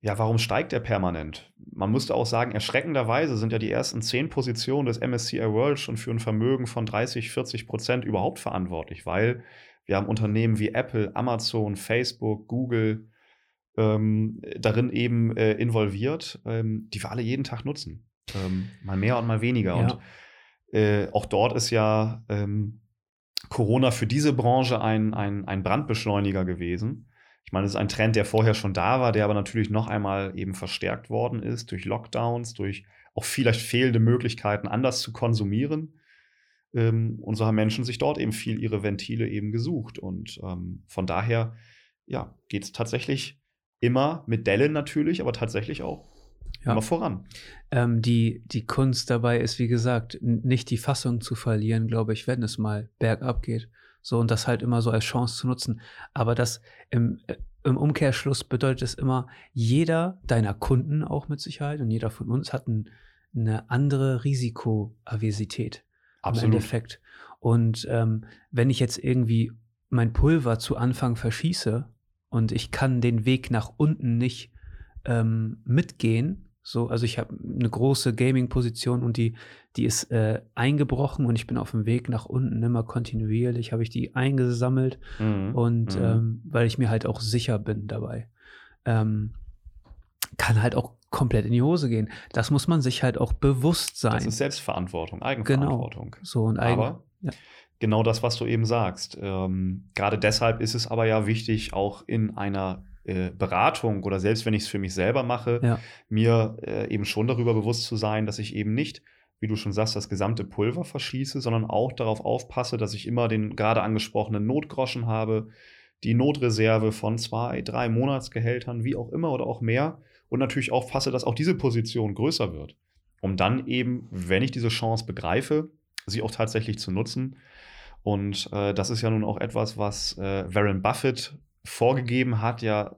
ja, warum steigt er permanent? Man müsste auch sagen, erschreckenderweise sind ja die ersten zehn Positionen des MSCI World schon für ein Vermögen von 30, 40 Prozent überhaupt verantwortlich, weil wir haben Unternehmen wie Apple, Amazon, Facebook, Google ähm, darin eben äh, involviert, ähm, die wir alle jeden Tag nutzen. Ähm, mal mehr und mal weniger. Ja. Und äh, auch dort ist ja ähm, Corona für diese Branche ein, ein, ein Brandbeschleuniger gewesen. Ich meine, es ist ein Trend, der vorher schon da war, der aber natürlich noch einmal eben verstärkt worden ist durch Lockdowns, durch auch vielleicht fehlende Möglichkeiten, anders zu konsumieren. Ähm, und so haben Menschen sich dort eben viel ihre Ventile eben gesucht. Und ähm, von daher, ja, geht es tatsächlich immer mit Dellen natürlich, aber tatsächlich auch ja. immer voran. Ähm, die, die Kunst dabei ist, wie gesagt, nicht die Fassung zu verlieren, glaube ich, wenn es mal bergab geht. So und das halt immer so als Chance zu nutzen. Aber das im, äh, im Umkehrschluss bedeutet es immer, jeder deiner Kunden auch mit Sicherheit und jeder von uns hat ein, eine andere Risikoaversität. Absolut. Im Endeffekt. Und ähm, wenn ich jetzt irgendwie mein Pulver zu Anfang verschieße und ich kann den Weg nach unten nicht ähm, mitgehen, so, also ich habe eine große Gaming-Position und die, die ist äh, eingebrochen und ich bin auf dem Weg nach unten immer kontinuierlich, habe ich die eingesammelt mhm. und mhm. Ähm, weil ich mir halt auch sicher bin dabei. Ähm, kann halt auch komplett in die Hose gehen. Das muss man sich halt auch bewusst sein. Das ist Selbstverantwortung, Eigenverantwortung. Genau. So und Eigen, Aber ja. Genau das, was du eben sagst. Ähm, gerade deshalb ist es aber ja wichtig, auch in einer äh, Beratung oder selbst wenn ich es für mich selber mache, ja. mir äh, eben schon darüber bewusst zu sein, dass ich eben nicht wie du schon sagst, das gesamte Pulver verschieße, sondern auch darauf aufpasse, dass ich immer den gerade angesprochenen Notgroschen habe, die Notreserve von zwei, drei Monatsgehältern, wie auch immer oder auch mehr, und natürlich auch fasse, dass auch diese Position größer wird, um dann eben, wenn ich diese Chance begreife, sie auch tatsächlich zu nutzen. Und äh, das ist ja nun auch etwas, was äh, Warren Buffett vorgegeben hat, ja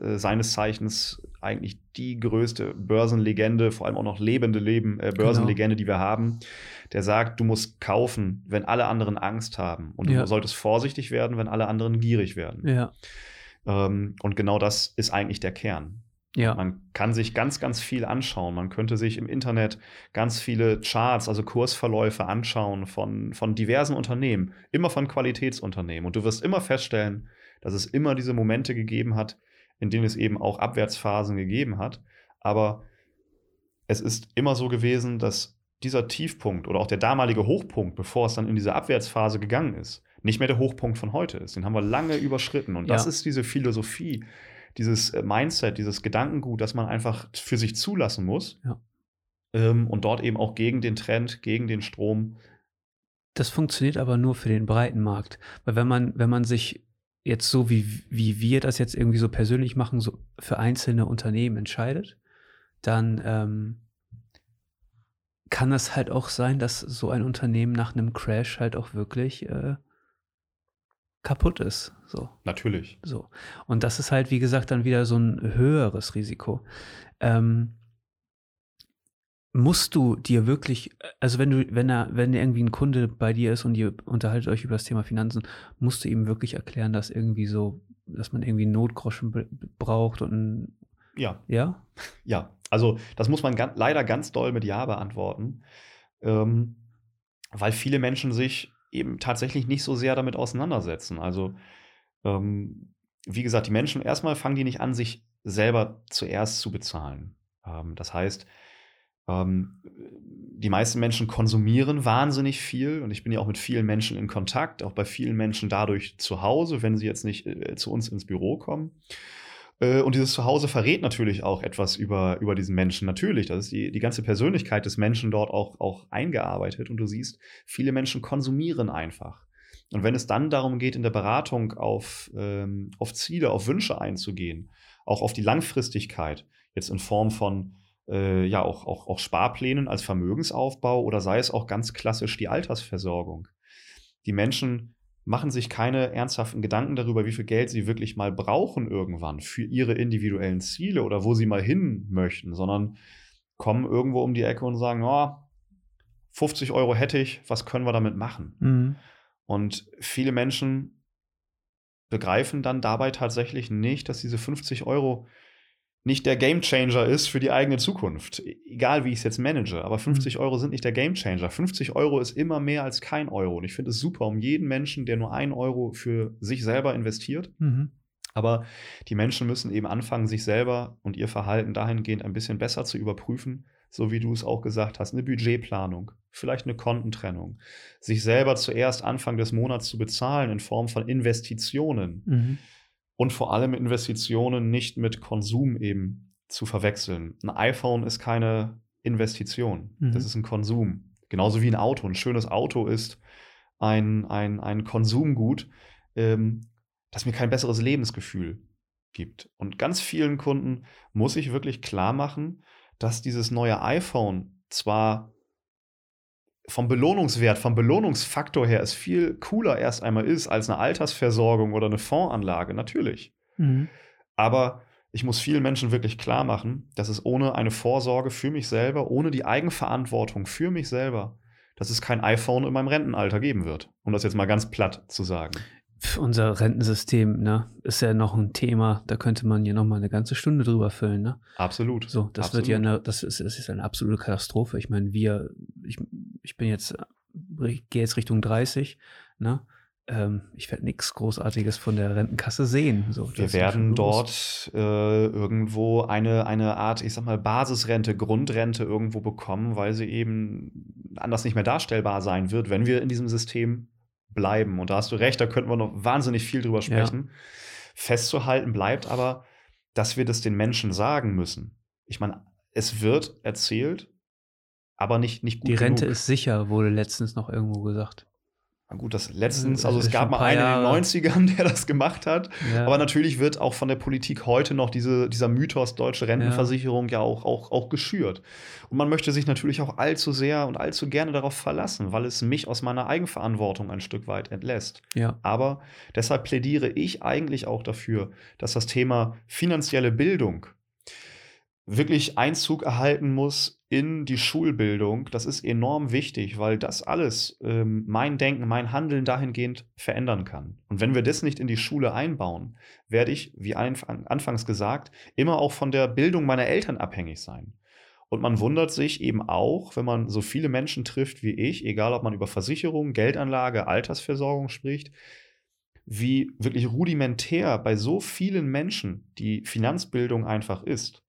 äh, seines Zeichens eigentlich die größte Börsenlegende, vor allem auch noch lebende Leben, äh, Börsenlegende, genau. die wir haben, der sagt, du musst kaufen, wenn alle anderen Angst haben. Und ja. du solltest vorsichtig werden, wenn alle anderen gierig werden. Ja. Ähm, und genau das ist eigentlich der Kern. Ja. Man kann sich ganz, ganz viel anschauen. Man könnte sich im Internet ganz viele Charts, also Kursverläufe anschauen von, von diversen Unternehmen, immer von Qualitätsunternehmen. Und du wirst immer feststellen, dass es immer diese Momente gegeben hat, in denen es eben auch Abwärtsphasen gegeben hat. Aber es ist immer so gewesen, dass dieser Tiefpunkt oder auch der damalige Hochpunkt, bevor es dann in diese Abwärtsphase gegangen ist, nicht mehr der Hochpunkt von heute ist. Den haben wir lange überschritten. Und das ist diese Philosophie, dieses äh, Mindset, dieses Gedankengut, das man einfach für sich zulassen muss. Ja. Ähm, und dort eben auch gegen den Trend, gegen den Strom. Das funktioniert aber nur für den breiten Markt. Weil wenn man, wenn man sich jetzt so, wie, wie wir das jetzt irgendwie so persönlich machen, so für einzelne Unternehmen entscheidet, dann ähm, kann es halt auch sein, dass so ein Unternehmen nach einem Crash halt auch wirklich äh, kaputt ist. So. Natürlich. So. Und das ist halt, wie gesagt, dann wieder so ein höheres Risiko. Ähm, musst du dir wirklich, also wenn du, wenn er, wenn irgendwie ein Kunde bei dir ist und ihr unterhaltet euch über das Thema Finanzen, musst du ihm wirklich erklären, dass irgendwie so, dass man irgendwie Notgroschen braucht und ein, ja. Ja? Ja. Also das muss man ganz, leider ganz doll mit Ja beantworten. Ähm, weil viele Menschen sich eben tatsächlich nicht so sehr damit auseinandersetzen. Also, ähm, wie gesagt, die Menschen, erstmal fangen die nicht an, sich selber zuerst zu bezahlen. Ähm, das heißt, ähm, die meisten Menschen konsumieren wahnsinnig viel und ich bin ja auch mit vielen Menschen in Kontakt, auch bei vielen Menschen dadurch zu Hause, wenn sie jetzt nicht äh, zu uns ins Büro kommen. Äh, und dieses Zuhause verrät natürlich auch etwas über, über diesen Menschen. Natürlich, das ist die, die ganze Persönlichkeit des Menschen dort auch, auch eingearbeitet. Und du siehst, viele Menschen konsumieren einfach. Und wenn es dann darum geht, in der Beratung auf, ähm, auf Ziele, auf Wünsche einzugehen, auch auf die Langfristigkeit, jetzt in Form von äh, ja auch, auch, auch Sparplänen als Vermögensaufbau oder sei es auch ganz klassisch die Altersversorgung. Die Menschen machen sich keine ernsthaften Gedanken darüber, wie viel Geld sie wirklich mal brauchen irgendwann für ihre individuellen Ziele oder wo sie mal hin möchten, sondern kommen irgendwo um die Ecke und sagen, oh, 50 Euro hätte ich, was können wir damit machen? Mhm. Und viele Menschen begreifen dann dabei tatsächlich nicht, dass diese 50 Euro nicht der Gamechanger ist für die eigene Zukunft. E, egal wie ich es jetzt manage, aber 50 mhm. Euro sind nicht der Gamechanger. 50 Euro ist immer mehr als kein Euro. Und ich finde es super um jeden Menschen, der nur ein Euro für sich selber investiert. Mhm. Aber die Menschen müssen eben anfangen, sich selber und ihr Verhalten dahingehend ein bisschen besser zu überprüfen, so wie du es auch gesagt hast. Eine Budgetplanung, vielleicht eine Kontentrennung. Sich selber zuerst Anfang des Monats zu bezahlen in Form von Investitionen. Mhm und vor allem Investitionen nicht mit Konsum eben zu verwechseln. Ein iPhone ist keine Investition, mhm. das ist ein Konsum. Genauso wie ein Auto. Ein schönes Auto ist ein, ein, ein Konsumgut, ähm, das mir kein besseres Lebensgefühl gibt. Und ganz vielen Kunden muss ich wirklich klar machen, dass dieses neue iPhone zwar vom Belohnungswert, vom Belohnungsfaktor her es viel cooler erst einmal ist als eine Altersversorgung oder eine Fondsanlage, natürlich. Mhm. Aber ich muss vielen Menschen wirklich klar machen, dass es ohne eine Vorsorge für mich selber, ohne die Eigenverantwortung für mich selber, dass es kein iPhone in meinem Rentenalter geben wird. Um das jetzt mal ganz platt zu sagen unser Rentensystem, ne, ist ja noch ein Thema, da könnte man ja noch mal eine ganze Stunde drüber füllen, ne? Absolut. So, das Absolut. wird ja eine, das ist, das ist eine absolute Katastrophe. Ich meine, wir, ich, ich bin jetzt, gehe jetzt Richtung 30, ne? Ähm, ich werde nichts Großartiges von der Rentenkasse sehen. So, wir werden dort äh, irgendwo eine, eine Art, ich sag mal, Basisrente, Grundrente irgendwo bekommen, weil sie eben anders nicht mehr darstellbar sein wird, wenn wir in diesem System bleiben. Und da hast du recht, da könnten wir noch wahnsinnig viel drüber sprechen. Ja. Festzuhalten bleibt aber, dass wir das den Menschen sagen müssen. Ich meine, es wird erzählt, aber nicht, nicht gut. Die Rente genug. ist sicher, wurde letztens noch irgendwo gesagt. Na gut, das letztens, also es gab mal einen Jahre. in den 90ern, (laughs) der das gemacht hat. Ja. Aber natürlich wird auch von der Politik heute noch diese, dieser Mythos deutsche Rentenversicherung ja, ja auch, auch, auch geschürt. Und man möchte sich natürlich auch allzu sehr und allzu gerne darauf verlassen, weil es mich aus meiner Eigenverantwortung ein Stück weit entlässt. Ja. Aber deshalb plädiere ich eigentlich auch dafür, dass das Thema finanzielle Bildung wirklich Einzug erhalten muss in die Schulbildung. Das ist enorm wichtig, weil das alles ähm, mein Denken, mein Handeln dahingehend verändern kann. Und wenn wir das nicht in die Schule einbauen, werde ich, wie anfangs gesagt, immer auch von der Bildung meiner Eltern abhängig sein. Und man wundert sich eben auch, wenn man so viele Menschen trifft wie ich, egal ob man über Versicherung, Geldanlage, Altersversorgung spricht, wie wirklich rudimentär bei so vielen Menschen die Finanzbildung einfach ist.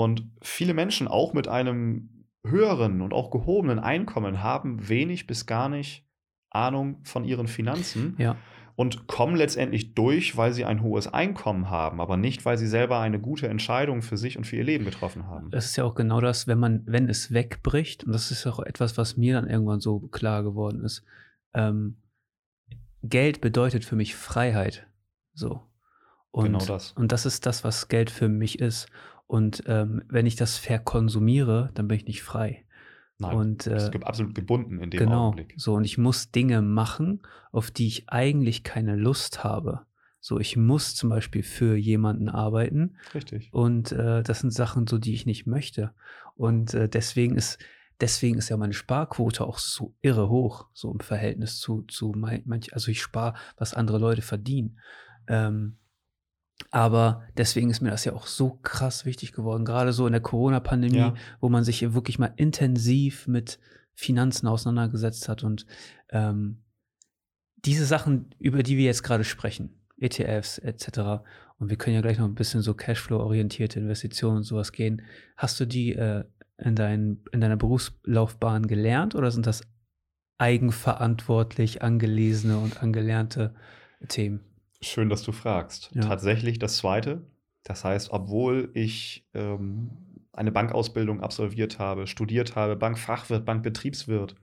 Und viele Menschen, auch mit einem höheren und auch gehobenen Einkommen, haben wenig bis gar nicht Ahnung von ihren Finanzen. Ja. Und kommen letztendlich durch, weil sie ein hohes Einkommen haben, aber nicht, weil sie selber eine gute Entscheidung für sich und für ihr Leben getroffen haben. Das ist ja auch genau das, wenn man, wenn es wegbricht, und das ist auch etwas, was mir dann irgendwann so klar geworden ist. Ähm, Geld bedeutet für mich Freiheit. So. Und, genau das. Und das ist das, was Geld für mich ist. Und ähm, wenn ich das verkonsumiere, dann bin ich nicht frei. Nein, und, äh, es gibt absolut gebunden in dem genau, Augenblick. So, und ich muss Dinge machen, auf die ich eigentlich keine Lust habe. So, ich muss zum Beispiel für jemanden arbeiten. Richtig. Und äh, das sind Sachen, so die ich nicht möchte. Und äh, deswegen ist deswegen ist ja meine Sparquote auch so irre hoch, so im Verhältnis zu, zu manch, also ich spare, was andere Leute verdienen. Ähm, aber deswegen ist mir das ja auch so krass wichtig geworden, gerade so in der Corona-Pandemie, ja. wo man sich wirklich mal intensiv mit Finanzen auseinandergesetzt hat und ähm, diese Sachen, über die wir jetzt gerade sprechen, ETFs etc. Und wir können ja gleich noch ein bisschen so Cashflow-orientierte Investitionen und sowas gehen. Hast du die äh, in, dein, in deiner Berufslaufbahn gelernt oder sind das eigenverantwortlich angelesene und angelernte Themen? Schön, dass du fragst. Ja. Tatsächlich das zweite. Das heißt, obwohl ich ähm, eine Bankausbildung absolviert habe, studiert habe, Bankfachwirt, Bankbetriebswirt,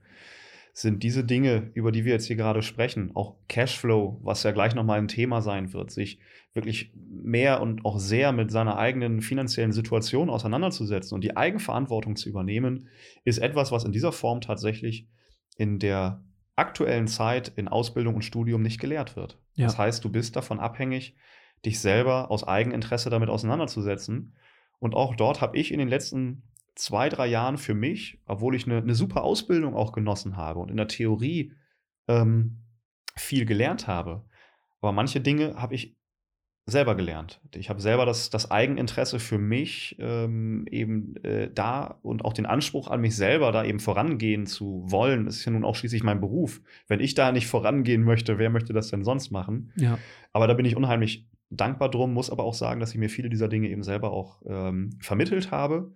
sind diese Dinge, über die wir jetzt hier gerade sprechen, auch Cashflow, was ja gleich nochmal ein Thema sein wird, sich wirklich mehr und auch sehr mit seiner eigenen finanziellen Situation auseinanderzusetzen und die Eigenverantwortung zu übernehmen, ist etwas, was in dieser Form tatsächlich in der aktuellen Zeit in Ausbildung und Studium nicht gelehrt wird. Ja. Das heißt, du bist davon abhängig, dich selber aus Eigeninteresse damit auseinanderzusetzen. Und auch dort habe ich in den letzten zwei, drei Jahren für mich, obwohl ich eine, eine super Ausbildung auch genossen habe und in der Theorie ähm, viel gelernt habe. Aber manche Dinge habe ich selber gelernt. Ich habe selber das, das Eigeninteresse für mich ähm, eben äh, da und auch den Anspruch an mich selber, da eben vorangehen zu wollen. Das ist ja nun auch schließlich mein Beruf. Wenn ich da nicht vorangehen möchte, wer möchte das denn sonst machen? Ja. Aber da bin ich unheimlich dankbar drum, muss aber auch sagen, dass ich mir viele dieser Dinge eben selber auch ähm, vermittelt habe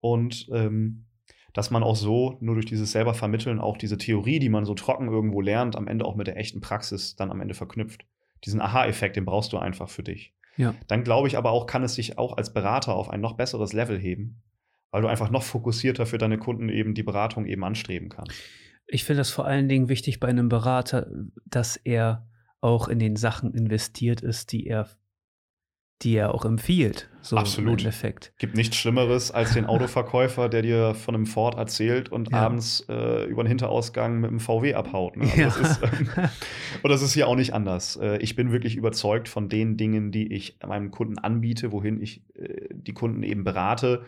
und ähm, dass man auch so nur durch dieses selber Vermitteln auch diese Theorie, die man so trocken irgendwo lernt, am Ende auch mit der echten Praxis dann am Ende verknüpft. Diesen Aha-Effekt, den brauchst du einfach für dich. Ja. Dann glaube ich aber auch, kann es sich auch als Berater auf ein noch besseres Level heben, weil du einfach noch fokussierter für deine Kunden eben die Beratung eben anstreben kannst. Ich finde das vor allen Dingen wichtig bei einem Berater, dass er auch in den Sachen investiert ist, die er die er auch empfiehlt. So Absolut. Im Endeffekt. Gibt nichts Schlimmeres als den Autoverkäufer, der dir von einem Ford erzählt und ja. abends äh, über den Hinterausgang mit einem VW abhaut. Ne? Also ja. das ist, ähm, (laughs) (laughs) und das ist hier auch nicht anders. Äh, ich bin wirklich überzeugt von den Dingen, die ich meinem Kunden anbiete, wohin ich äh, die Kunden eben berate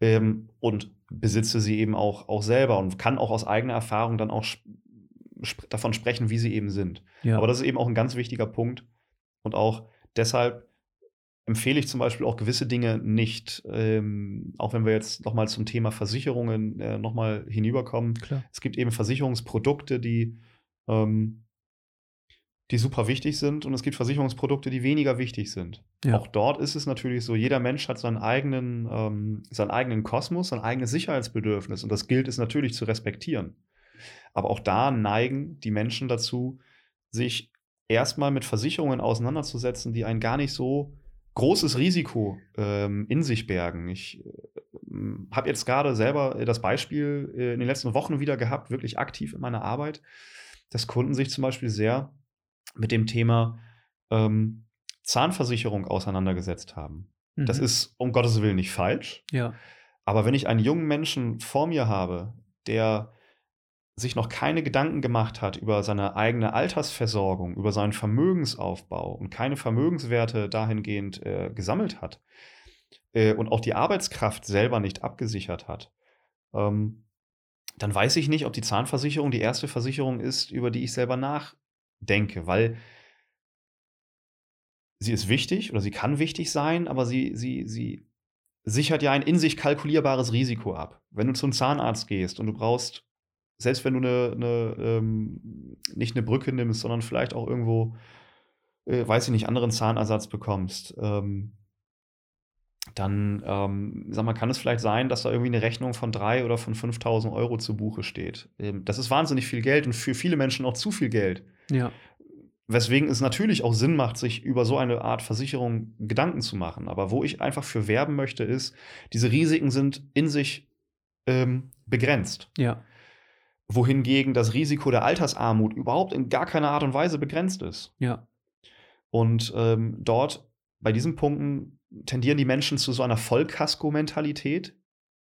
ähm, und besitze sie eben auch, auch selber und kann auch aus eigener Erfahrung dann auch sp davon sprechen, wie sie eben sind. Ja. Aber das ist eben auch ein ganz wichtiger Punkt und auch deshalb empfehle ich zum Beispiel auch gewisse Dinge nicht, ähm, auch wenn wir jetzt nochmal zum Thema Versicherungen äh, nochmal hinüberkommen. Klar. Es gibt eben Versicherungsprodukte, die, ähm, die super wichtig sind und es gibt Versicherungsprodukte, die weniger wichtig sind. Ja. Auch dort ist es natürlich so, jeder Mensch hat seinen eigenen, ähm, seinen eigenen Kosmos, sein eigenes Sicherheitsbedürfnis und das gilt es natürlich zu respektieren. Aber auch da neigen die Menschen dazu, sich erstmal mit Versicherungen auseinanderzusetzen, die einen gar nicht so großes Risiko ähm, in sich bergen. Ich äh, habe jetzt gerade selber das Beispiel äh, in den letzten Wochen wieder gehabt, wirklich aktiv in meiner Arbeit, dass Kunden sich zum Beispiel sehr mit dem Thema ähm, Zahnversicherung auseinandergesetzt haben. Mhm. Das ist um Gottes Willen nicht falsch. Ja. Aber wenn ich einen jungen Menschen vor mir habe, der sich noch keine Gedanken gemacht hat über seine eigene Altersversorgung, über seinen Vermögensaufbau und keine Vermögenswerte dahingehend äh, gesammelt hat äh, und auch die Arbeitskraft selber nicht abgesichert hat, ähm, dann weiß ich nicht, ob die Zahnversicherung die erste Versicherung ist, über die ich selber nachdenke, weil sie ist wichtig oder sie kann wichtig sein, aber sie, sie, sie sichert ja ein in sich kalkulierbares Risiko ab. Wenn du zum Zahnarzt gehst und du brauchst selbst wenn du eine, eine ähm, nicht eine Brücke nimmst, sondern vielleicht auch irgendwo, äh, weiß ich nicht, anderen Zahnersatz bekommst, ähm, dann, ähm, sag mal, kann es vielleicht sein, dass da irgendwie eine Rechnung von 3.000 oder von 5.000 Euro zu Buche steht. Ähm, das ist wahnsinnig viel Geld und für viele Menschen auch zu viel Geld. Ja. Weswegen es natürlich auch Sinn macht, sich über so eine Art Versicherung Gedanken zu machen. Aber wo ich einfach für werben möchte, ist, diese Risiken sind in sich ähm, begrenzt. Ja wohingegen das Risiko der Altersarmut überhaupt in gar keiner Art und Weise begrenzt ist. Ja. Und ähm, dort, bei diesen Punkten, tendieren die Menschen zu so einer Vollkasko-Mentalität,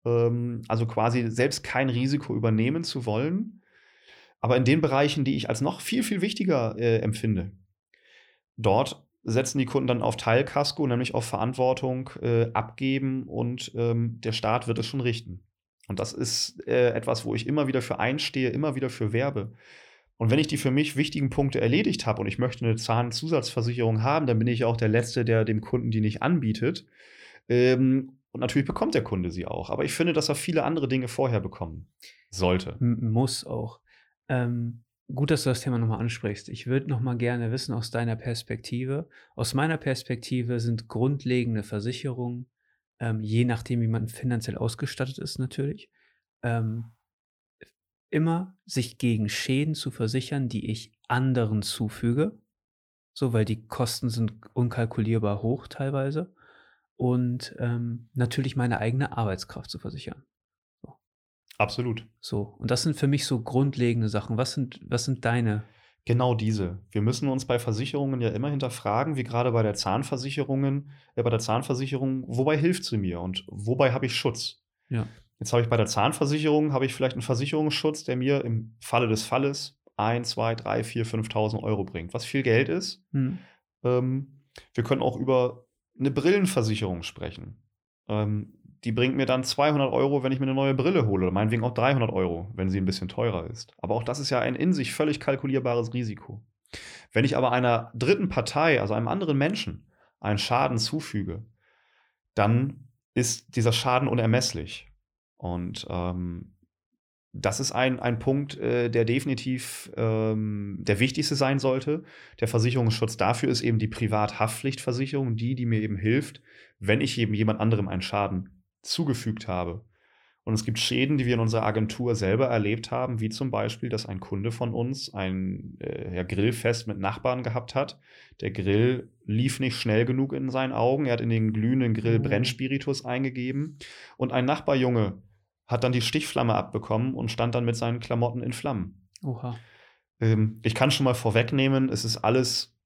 ähm, also quasi selbst kein Risiko übernehmen zu wollen, aber in den Bereichen, die ich als noch viel, viel wichtiger äh, empfinde. Dort setzen die Kunden dann auf Teilkasko, nämlich auf Verantwortung äh, abgeben und ähm, der Staat wird es schon richten. Und das ist äh, etwas, wo ich immer wieder für einstehe, immer wieder für werbe. Und wenn ich die für mich wichtigen Punkte erledigt habe und ich möchte eine Zahnzusatzversicherung haben, dann bin ich auch der Letzte, der dem Kunden die nicht anbietet. Ähm, und natürlich bekommt der Kunde sie auch. Aber ich finde, dass er viele andere Dinge vorher bekommen sollte. M muss auch. Ähm, gut, dass du das Thema nochmal ansprichst. Ich würde nochmal gerne wissen aus deiner Perspektive. Aus meiner Perspektive sind grundlegende Versicherungen ähm, je nachdem, wie man finanziell ausgestattet ist natürlich, ähm, immer sich gegen Schäden zu versichern, die ich anderen zufüge. So, weil die Kosten sind unkalkulierbar hoch teilweise. und ähm, natürlich meine eigene Arbeitskraft zu versichern. Absolut. So, und das sind für mich so grundlegende Sachen. Was sind, was sind deine? Genau diese. Wir müssen uns bei Versicherungen ja immer hinterfragen, wie gerade bei der Zahnversicherungen, äh, bei der Zahnversicherung, wobei hilft sie mir und wobei habe ich Schutz? Ja. Jetzt habe ich bei der Zahnversicherung, habe ich vielleicht einen Versicherungsschutz, der mir im Falle des Falles 1, 2, 3, 4, 5.000 Euro bringt, was viel Geld ist. Hm. Ähm, wir können auch über eine Brillenversicherung sprechen. Ähm, die bringt mir dann 200 Euro, wenn ich mir eine neue Brille hole. Oder meinetwegen auch 300 Euro, wenn sie ein bisschen teurer ist. Aber auch das ist ja ein in sich völlig kalkulierbares Risiko. Wenn ich aber einer dritten Partei, also einem anderen Menschen, einen Schaden zufüge, dann ist dieser Schaden unermesslich. Und ähm, das ist ein, ein Punkt, äh, der definitiv ähm, der wichtigste sein sollte. Der Versicherungsschutz dafür ist eben die Privathaftpflichtversicherung, die, die mir eben hilft, wenn ich eben jemand anderem einen Schaden zugefügt habe. Und es gibt Schäden, die wir in unserer Agentur selber erlebt haben, wie zum Beispiel, dass ein Kunde von uns ein äh, ja, Grillfest mit Nachbarn gehabt hat. Der Grill lief nicht schnell genug in seinen Augen. Er hat in den glühenden Grill Oh. Brennspiritus eingegeben. Und ein Nachbarjunge hat dann die Stichflamme abbekommen und stand dann mit seinen Klamotten in Flammen. Oha. Ähm, ich kann schon mal vorwegnehmen, es ist alles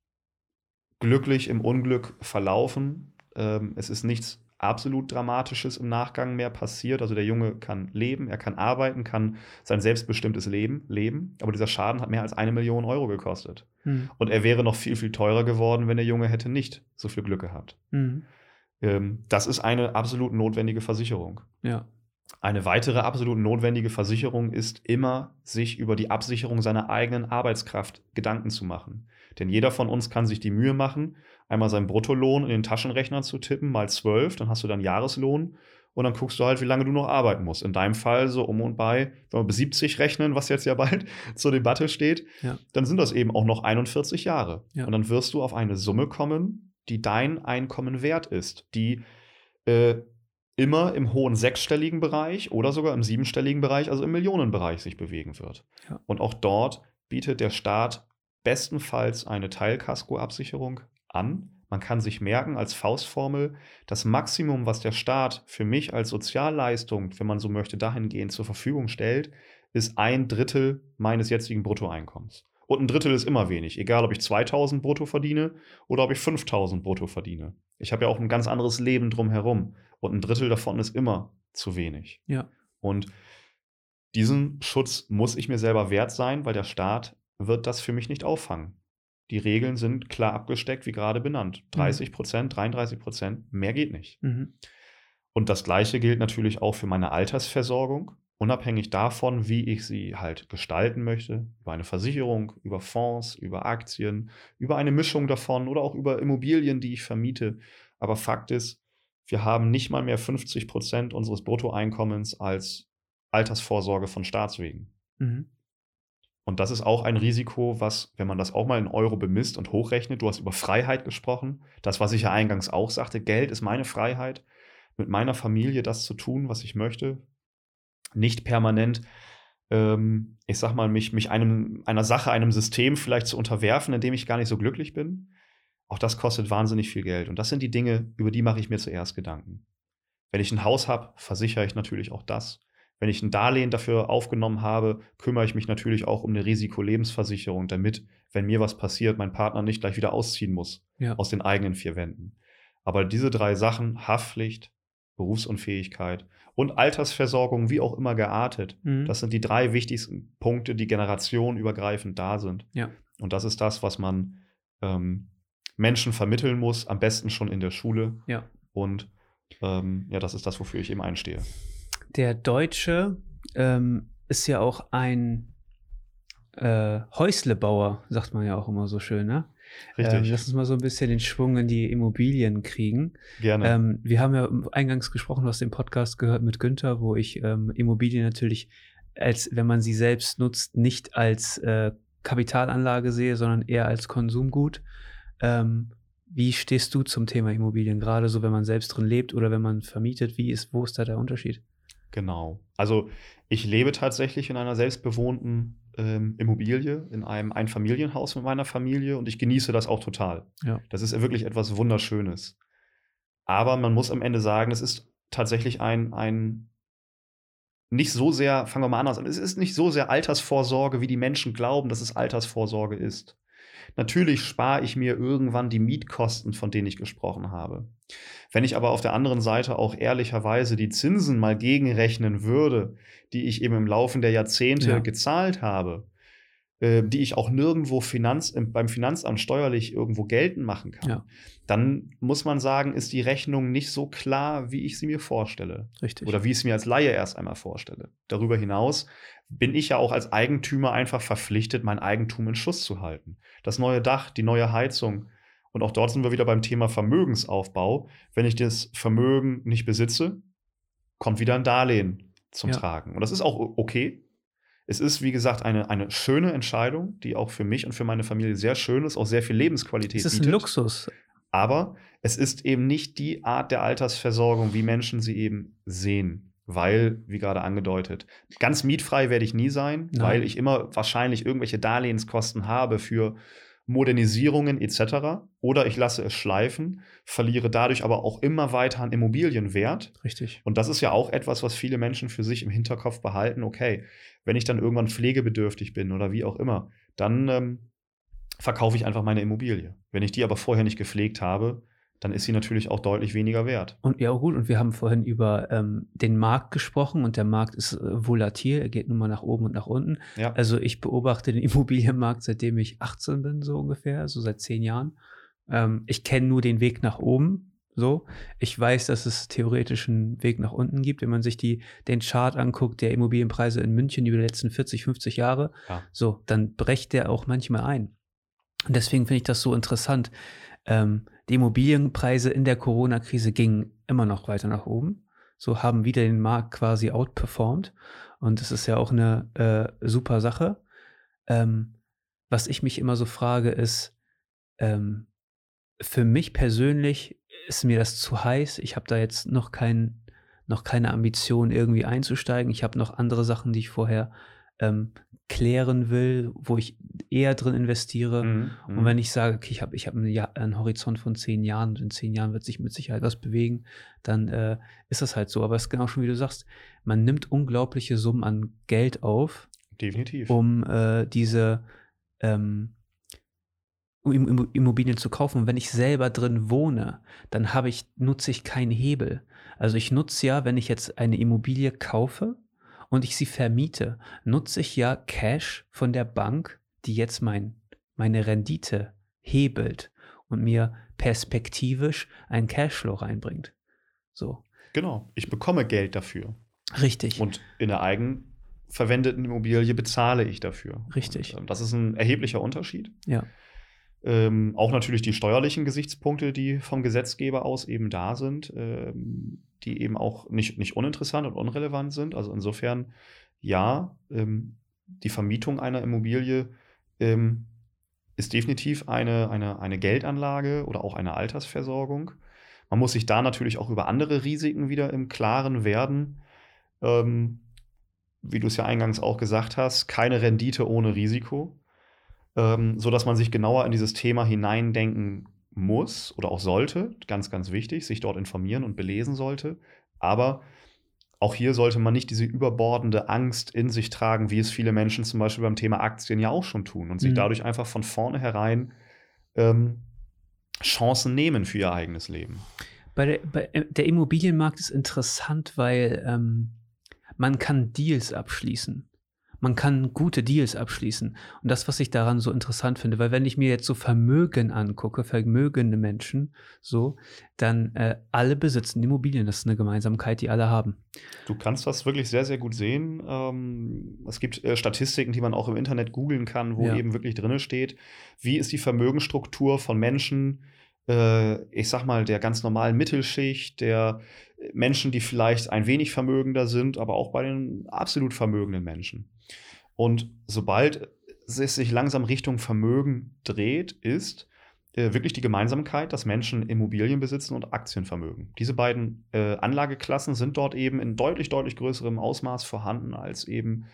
glücklich im Unglück verlaufen. Ähm, es ist nichts absolut Dramatisches im Nachgang mehr passiert. Also der Junge kann leben, er kann arbeiten, kann sein selbstbestimmtes Leben leben. Aber dieser Schaden hat mehr als eine Million Euro gekostet. Hm. Und er wäre noch viel, viel teurer geworden, wenn der Junge hätte nicht so viel Glück gehabt. Hm. Ähm, das ist eine absolut notwendige Versicherung. Ja. Eine weitere absolut notwendige Versicherung ist immer, sich über die Absicherung seiner eigenen Arbeitskraft Gedanken zu machen. Denn jeder von uns kann sich die Mühe machen, einmal seinen Bruttolohn in den Taschenrechner zu tippen, mal zwölf, dann hast du dann Jahreslohn und dann guckst du halt, wie lange du noch arbeiten musst. In deinem Fall so um und bei, wenn wir bis 70 rechnen, was jetzt ja bald (laughs) zur Debatte steht, Ja. dann sind das eben auch noch 41 Jahre. Ja. Und dann wirst du auf eine Summe kommen, die dein Einkommen wert ist, die äh, immer im hohen sechsstelligen Bereich oder sogar im siebenstelligen Bereich, also im Millionenbereich sich bewegen wird. Ja. Und auch dort bietet der Staat bestenfalls eine Teilkaskoabsicherung an. Man kann sich merken als Faustformel, das Maximum, was der Staat für mich als Sozialleistung, wenn man so möchte, dahingehend zur Verfügung stellt, ist ein Drittel meines jetzigen Bruttoeinkommens. Und ein Drittel ist immer wenig, egal ob ich 2000 brutto verdiene oder ob ich 5000 brutto verdiene. Ich habe ja auch ein ganz anderes Leben drumherum. Und ein Drittel davon ist immer zu wenig. Ja. Und diesen Schutz muss ich mir selber wert sein, weil der Staat wird das für mich nicht auffangen. Die Regeln sind klar abgesteckt, wie gerade benannt. 30 Prozent, 33 Prozent, mehr geht nicht. Mhm. Und das Gleiche gilt natürlich auch für meine Altersversorgung, unabhängig davon, wie ich sie halt gestalten möchte, über eine Versicherung, über Fonds, über Aktien, über eine Mischung davon oder auch über Immobilien, die ich vermiete. Aber Fakt ist, wir haben nicht mal mehr 50 Prozent unseres Bruttoeinkommens als Altersvorsorge von Staatswegen. Mhm. Und das ist auch ein Risiko, was, wenn man das auch mal in Euro bemisst und hochrechnet, du hast über Freiheit gesprochen, das, was ich ja eingangs auch sagte, Geld ist meine Freiheit, mit meiner Familie das zu tun, was ich möchte, nicht permanent, ähm, ich sag mal, mich, mich einem, einer Sache, einem System vielleicht zu unterwerfen, in dem ich gar nicht so glücklich bin. Auch das kostet wahnsinnig viel Geld. Und das sind die Dinge, über die mache ich mir zuerst Gedanken. Wenn ich ein Haus habe, versichere ich natürlich auch das. Wenn ich ein Darlehen dafür aufgenommen habe, kümmere ich mich natürlich auch um eine Risikolebensversicherung, damit, wenn mir was passiert, mein Partner nicht gleich wieder ausziehen muss Ja. aus den eigenen vier Wänden. Aber diese drei Sachen, Haftpflicht, Berufsunfähigkeit und Altersversorgung, wie auch immer geartet, Mhm. das sind die drei wichtigsten Punkte, die generationenübergreifend da sind. Ja. Und das ist das, was man ähm, Menschen vermitteln muss, am besten schon in der Schule. Ja. Und ähm, ja, das ist das, wofür ich eben einstehe. Der Deutsche ähm, ist ja auch ein äh, Häuslebauer, sagt man ja auch immer so schön, ne? Richtig. Ähm, lass uns mal so ein bisschen den Schwung in die Immobilien kriegen. Gerne. Ähm, wir haben ja eingangs gesprochen, du hast den Podcast gehört mit Günther, wo ich ähm, Immobilien natürlich als, wenn man sie selbst nutzt, nicht als äh, Kapitalanlage sehe, sondern eher als Konsumgut. Ähm, wie stehst du zum Thema Immobilien, gerade so, wenn man selbst drin lebt oder wenn man vermietet? Wie ist, wo ist da der Unterschied? Genau. Also ich lebe tatsächlich in einer selbstbewohnten ähm, Immobilie, in einem Einfamilienhaus mit meiner Familie und ich genieße das auch total. Ja. Das ist wirklich etwas Wunderschönes. Aber man muss am Ende sagen, es ist tatsächlich ein, ein nicht so sehr, fangen wir mal anders an, es ist nicht so sehr Altersvorsorge, wie die Menschen glauben, dass es Altersvorsorge ist. Natürlich spare ich mir irgendwann die Mietkosten, von denen ich gesprochen habe. Wenn ich aber auf der anderen Seite auch ehrlicherweise die Zinsen mal gegenrechnen würde, die ich eben im Laufe der Jahrzehnte ja. gezahlt habe, äh, die ich auch nirgendwo Finanz, beim Finanzamt steuerlich irgendwo geltend machen kann, ja. dann muss man sagen, ist die Rechnung nicht so klar, wie ich sie mir vorstelle. Richtig. Oder wie ich es mir als Laie erst einmal vorstelle. Darüber hinaus bin ich ja auch als Eigentümer einfach verpflichtet, mein Eigentum in Schuss zu halten. Das neue Dach, die neue Heizung. Und auch dort sind wir wieder beim Thema Vermögensaufbau. Wenn ich das Vermögen nicht besitze, kommt wieder ein Darlehen zum ja. Tragen. Und das ist auch okay. Es ist, wie gesagt, eine, eine schöne Entscheidung, die auch für mich und für meine Familie sehr schön ist, auch sehr viel Lebensqualität Es ist bietet. ein Luxus. Aber es ist eben nicht die Art der Altersversorgung, wie Menschen sie eben sehen. Weil, wie gerade angedeutet, ganz mietfrei werde ich nie sein, Nein. weil ich immer wahrscheinlich irgendwelche Darlehenskosten habe für Modernisierungen etc. Oder ich lasse es schleifen, verliere dadurch aber auch immer weiter an Immobilienwert. Richtig. Und das ist ja auch etwas, was viele Menschen für sich im Hinterkopf behalten. Okay, wenn ich dann irgendwann pflegebedürftig bin oder wie auch immer, dann ähm, verkaufe ich einfach meine Immobilie. Wenn ich die aber vorher nicht gepflegt habe, dann ist sie natürlich auch deutlich weniger wert. Und ja, gut, und wir haben vorhin über ähm, den Markt gesprochen und der Markt ist äh, volatil, er geht nun mal nach oben und nach unten. Ja. Also ich beobachte den (laughs) Immobilienmarkt, seitdem ich 18 bin, so ungefähr, so seit zehn Jahren. Ähm, ich kenne nur den Weg nach oben. So, ich weiß, dass es theoretisch einen Weg nach unten gibt, wenn man sich die, den Chart anguckt, der Immobilienpreise in München über die letzten 40, 50 Jahre. Ja. So, dann brecht der auch manchmal ein. Und deswegen finde ich das so interessant. Ähm, die Immobilienpreise in der Corona-Krise gingen immer noch weiter nach oben. So haben wieder den Markt quasi outperformed. Und das ist ja auch eine äh, super Sache. Ähm, was ich mich immer so frage, ist, ähm, für mich persönlich ist mir das zu heiß. Ich habe da jetzt noch, kein, noch keine Ambition, irgendwie einzusteigen. Ich habe noch andere Sachen, die ich vorher ähm, klären will, wo ich eher drin investiere. Mhm, und mhm. wenn ich sage, okay, ich habe ich hab einen, einen, Horizont von zehn Jahren und in zehn Jahren wird sich mit Sicherheit was bewegen, dann äh, ist das halt so. Aber es ist genau schon, wie du sagst, man nimmt unglaubliche Summen an Geld auf. Definitiv. Um äh, diese ähm, um Immobilien zu kaufen. Und wenn ich selber drin wohne, dann habe ich, nutze ich keinen Hebel. Also ich nutze ja, wenn ich jetzt eine Immobilie kaufe, und ich sie vermiete, nutze ich ja Cash von der Bank, die jetzt mein, meine Rendite hebelt und mir perspektivisch einen Cashflow reinbringt. So. Genau, ich bekomme Geld dafür. Richtig. Und in der eigenverwendeten Immobilie bezahle ich dafür. Richtig. Und, äh, das ist ein erheblicher Unterschied. Ja. Ähm, auch natürlich die steuerlichen Gesichtspunkte, die vom Gesetzgeber aus eben da sind, ähm, die eben auch nicht, nicht uninteressant und unrelevant sind. Also insofern, ja, ähm, die Vermietung einer Immobilie ähm, ist definitiv eine, eine, eine Geldanlage oder auch eine Altersversorgung. Man muss sich da natürlich auch über andere Risiken wieder im Klaren werden. Ähm, wie du es ja eingangs auch gesagt hast, keine Rendite ohne Risiko ähm, sodass man sich genauer in dieses Thema hineindenken muss oder auch sollte. Ganz, ganz wichtig, sich dort informieren und belesen sollte. Aber auch hier sollte man nicht diese überbordende Angst in sich tragen, wie es viele Menschen zum Beispiel beim Thema Aktien ja auch schon tun und sich mhm. dadurch einfach von vornherein ähm, Chancen nehmen für ihr eigenes Leben. Bei der, bei äh, der Immobilienmarkt ist interessant, weil ähm, man kann Deals abschließen man kann gute Deals abschließen. Und das, was ich daran so interessant finde, weil wenn ich mir jetzt so Vermögen angucke, vermögende Menschen, so, dann äh, alle besitzen Immobilien. Das ist eine Gemeinsamkeit, die alle haben. Du kannst das wirklich sehr, sehr gut sehen. Ähm, es gibt äh, Statistiken, die man auch im Internet googeln kann, wo ja. eben wirklich drin steht, wie ist die Vermögensstruktur von Menschen, äh, ich sag mal, der ganz normalen Mittelschicht, der Menschen, die vielleicht ein wenig vermögender sind, aber auch bei den absolut vermögenden Menschen. Und sobald es sich langsam Richtung Vermögen dreht, ist äh, wirklich die Gemeinsamkeit, dass Menschen Immobilien besitzen und Aktienvermögen. Diese beiden äh, Anlageklassen sind dort eben in deutlich, deutlich größerem Ausmaß vorhanden als eben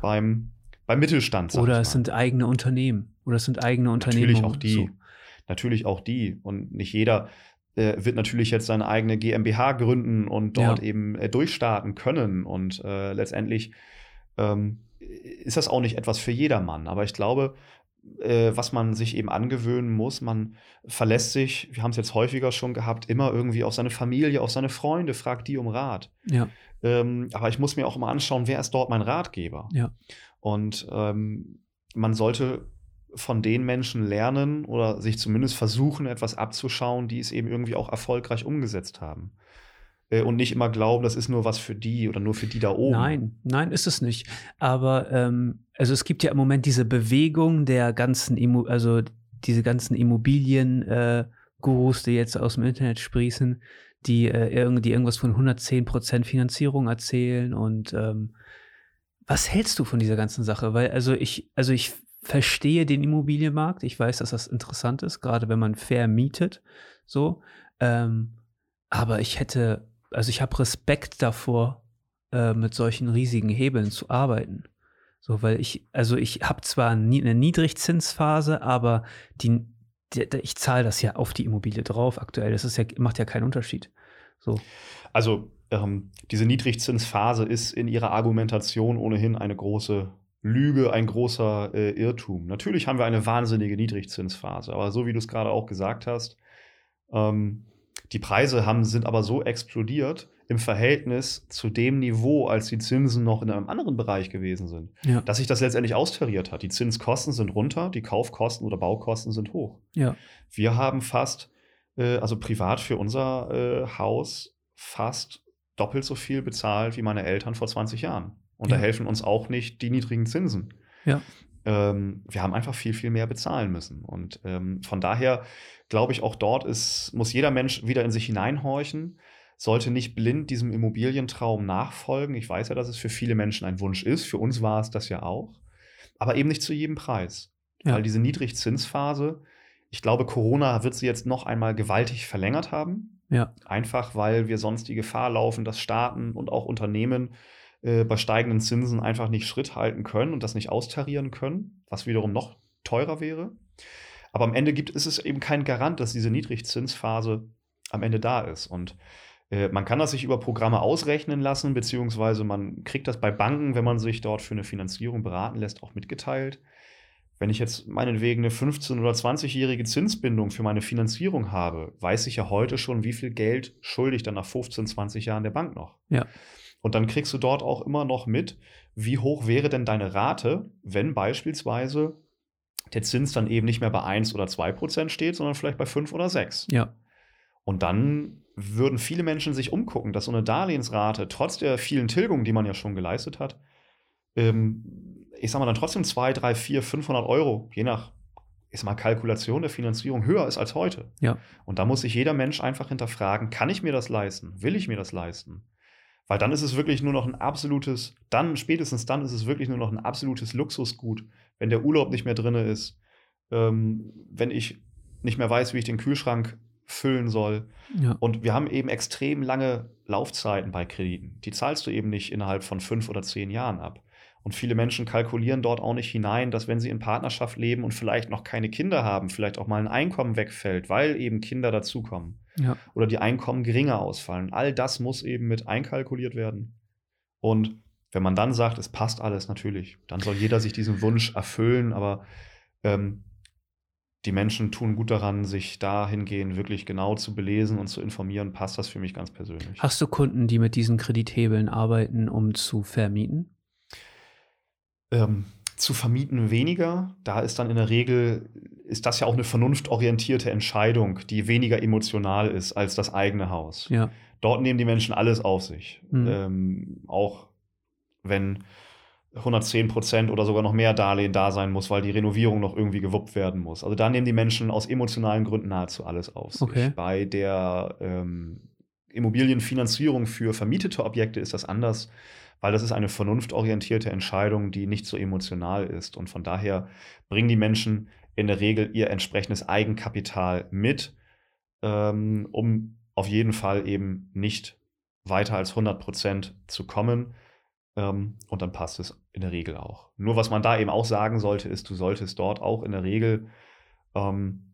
beim, beim Mittelstand. Oder es sind eigene Unternehmen. Oder es sind eigene Unternehmen. Natürlich auch die. So. Natürlich auch die. Und nicht jeder äh, wird natürlich jetzt seine eigene GmbH gründen und dort Ja. eben äh, durchstarten können. Und äh, letztendlich ähm, ist das auch nicht etwas für jedermann. Aber ich glaube, äh, was man sich eben angewöhnen muss, man verlässt sich, wir haben es jetzt häufiger schon gehabt, immer irgendwie auf seine Familie, auf seine Freunde, fragt die um Rat. Ja, Ähm, aber ich muss mir auch immer anschauen, wer ist dort mein Ratgeber. Ja. Und ähm, man sollte von den Menschen lernen oder sich zumindest versuchen, etwas abzuschauen, die es eben irgendwie auch erfolgreich umgesetzt haben. Äh, und nicht immer glauben, das ist nur was für die oder nur für die da oben. Nein, nein, ist es nicht. Aber ähm, also es gibt ja im Moment diese Bewegung der ganzen, Immo also diese ganzen Immobilien-Gurus, die jetzt aus dem Internet sprießen, die, äh, die irgendwas von 110% Finanzierung erzählen. Und ähm, was hältst du von dieser ganzen Sache? Weil, also ich, also ich verstehe den Immobilienmarkt. Ich weiß, dass das interessant ist, gerade wenn man fair mietet. So. Ähm, aber ich hätte, also ich habe Respekt davor, äh, mit solchen riesigen Hebeln zu arbeiten. So, weil ich, also ich habe zwar eine Niedrigzinsphase, aber die, die, ich zahle das ja auf die Immobilie drauf aktuell. Das ist ja, macht ja keinen Unterschied. So. Also ähm, diese Niedrigzinsphase ist in ihrer Argumentation ohnehin eine große Lüge, ein großer äh, Irrtum. Natürlich haben wir eine wahnsinnige Niedrigzinsphase, aber so wie du es gerade auch gesagt hast, ähm, die Preise haben, sind aber so explodiert im Verhältnis zu dem Niveau, als die Zinsen noch in einem anderen Bereich gewesen sind, Ja. dass sich das letztendlich austariert hat. Die Zinskosten sind runter, die Kaufkosten oder Baukosten sind hoch. Ja. Wir haben fast, äh, also privat für unser äh, Haus, fast doppelt so viel bezahlt wie meine Eltern vor 20 Jahren. Und da Ja. helfen uns auch nicht die niedrigen Zinsen. Ja. Ähm, wir haben einfach viel, viel mehr bezahlen müssen. Und ähm, von daher glaube ich, auch dort ist, muss jeder Mensch wieder in sich hineinhorchen, sollte nicht blind diesem Immobilientraum nachfolgen. Ich weiß ja, dass es für viele Menschen ein Wunsch ist. Für uns war es das ja auch. Aber eben nicht zu jedem Preis. Ja. Weil diese Niedrigzinsphase, ich glaube, Corona wird sie jetzt noch einmal gewaltig verlängert haben. Ja. Einfach weil wir sonst die Gefahr laufen, dass Staaten und auch Unternehmen äh, bei steigenden Zinsen einfach nicht Schritt halten können und das nicht austarieren können, was wiederum noch teurer wäre. Aber am Ende gibt es es eben kein Garant, dass diese Niedrigzinsphase am Ende da ist. Und äh, man kann das sich über Programme ausrechnen lassen, beziehungsweise man kriegt das bei Banken, wenn man sich dort für eine Finanzierung beraten lässt, auch mitgeteilt. Wenn ich jetzt meinetwegen eine 15- oder 20-jährige Zinsbindung für meine Finanzierung habe, weiß ich ja heute schon, wie viel Geld schulde ich dann nach 15, 20 Jahren der Bank noch. Ja. Und dann kriegst du dort auch immer noch mit, wie hoch wäre denn deine Rate, wenn beispielsweise der Zins dann eben nicht mehr bei 1 oder 2 Prozent steht, sondern vielleicht bei 5 oder 6. Ja. Und dann würden viele Menschen sich umgucken, dass so eine Darlehensrate, trotz der vielen Tilgungen, die man ja schon geleistet hat, ähm, ich sag mal, dann trotzdem 2, 3, 4, 500 Euro, je nach, ich sag mal, Kalkulation der Finanzierung höher ist als heute. Ja. Und da muss sich jeder Mensch einfach hinterfragen, kann ich mir das leisten? Will ich mir das leisten? Weil dann ist es wirklich nur noch ein absolutes, dann, spätestens dann ist es wirklich nur noch ein absolutes Luxusgut, wenn der Urlaub nicht mehr drin ist, ähm, wenn ich nicht mehr weiß, wie ich den Kühlschrank füllen soll. Ja. Und wir haben eben extrem lange Laufzeiten bei Krediten. Die zahlst du eben nicht innerhalb von fünf oder zehn Jahren ab. Und viele Menschen kalkulieren dort auch nicht hinein, dass wenn sie in Partnerschaft leben und vielleicht noch keine Kinder haben, vielleicht auch mal ein Einkommen wegfällt, weil eben Kinder dazukommen Ja. oder die Einkommen geringer ausfallen. All das muss eben mit einkalkuliert werden. Und wenn man dann sagt, es passt alles natürlich, dann soll jeder sich diesen Wunsch erfüllen, aber ähm, die Menschen tun gut daran, sich dahingehend wirklich genau zu belesen und zu informieren, passt das für mich ganz persönlich. Hast du Kunden, die mit diesen Kredithebeln arbeiten, um zu vermieten? Ähm, zu vermieten weniger, da ist dann in der Regel, ist das ja auch eine vernunftorientierte Entscheidung, die weniger emotional ist als das eigene Haus. Ja. Dort nehmen die Menschen alles auf sich. Mhm. Ähm, auch wenn 110 Prozent oder sogar noch mehr Darlehen da sein muss, weil die Renovierung noch irgendwie gewuppt werden muss. Also da nehmen die Menschen aus emotionalen Gründen nahezu alles auf sich. Okay. Bei der ähm, Immobilienfinanzierung für vermietete Objekte ist das anders, weil das ist eine vernunftorientierte Entscheidung, die nicht so emotional ist. Und von daher bringen die Menschen in der Regel ihr entsprechendes Eigenkapital mit, ähm, um auf jeden Fall eben nicht weiter als 100 Prozent zu kommen. Ähm, und dann passt es in der Regel auch. Nur was man da eben auch sagen sollte, ist, du solltest dort auch in der Regel ähm,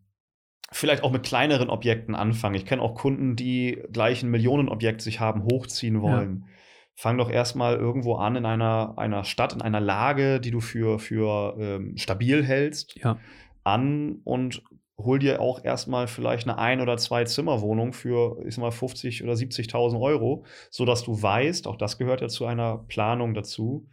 vielleicht auch mit kleineren Objekten anfangen. Ich kenne auch Kunden, die gleich ein Millionenobjekt sich haben hochziehen wollen. Ja. Fang doch erstmal irgendwo an in einer, einer Stadt, in einer Lage, die du für, für ähm, stabil hältst, ja. an und hol dir auch erstmal vielleicht eine ein- oder zwei Zimmerwohnung für, ich sag mal, 50 oder 70.000 Euro, sodass du weißt, auch das gehört ja zu einer Planung dazu,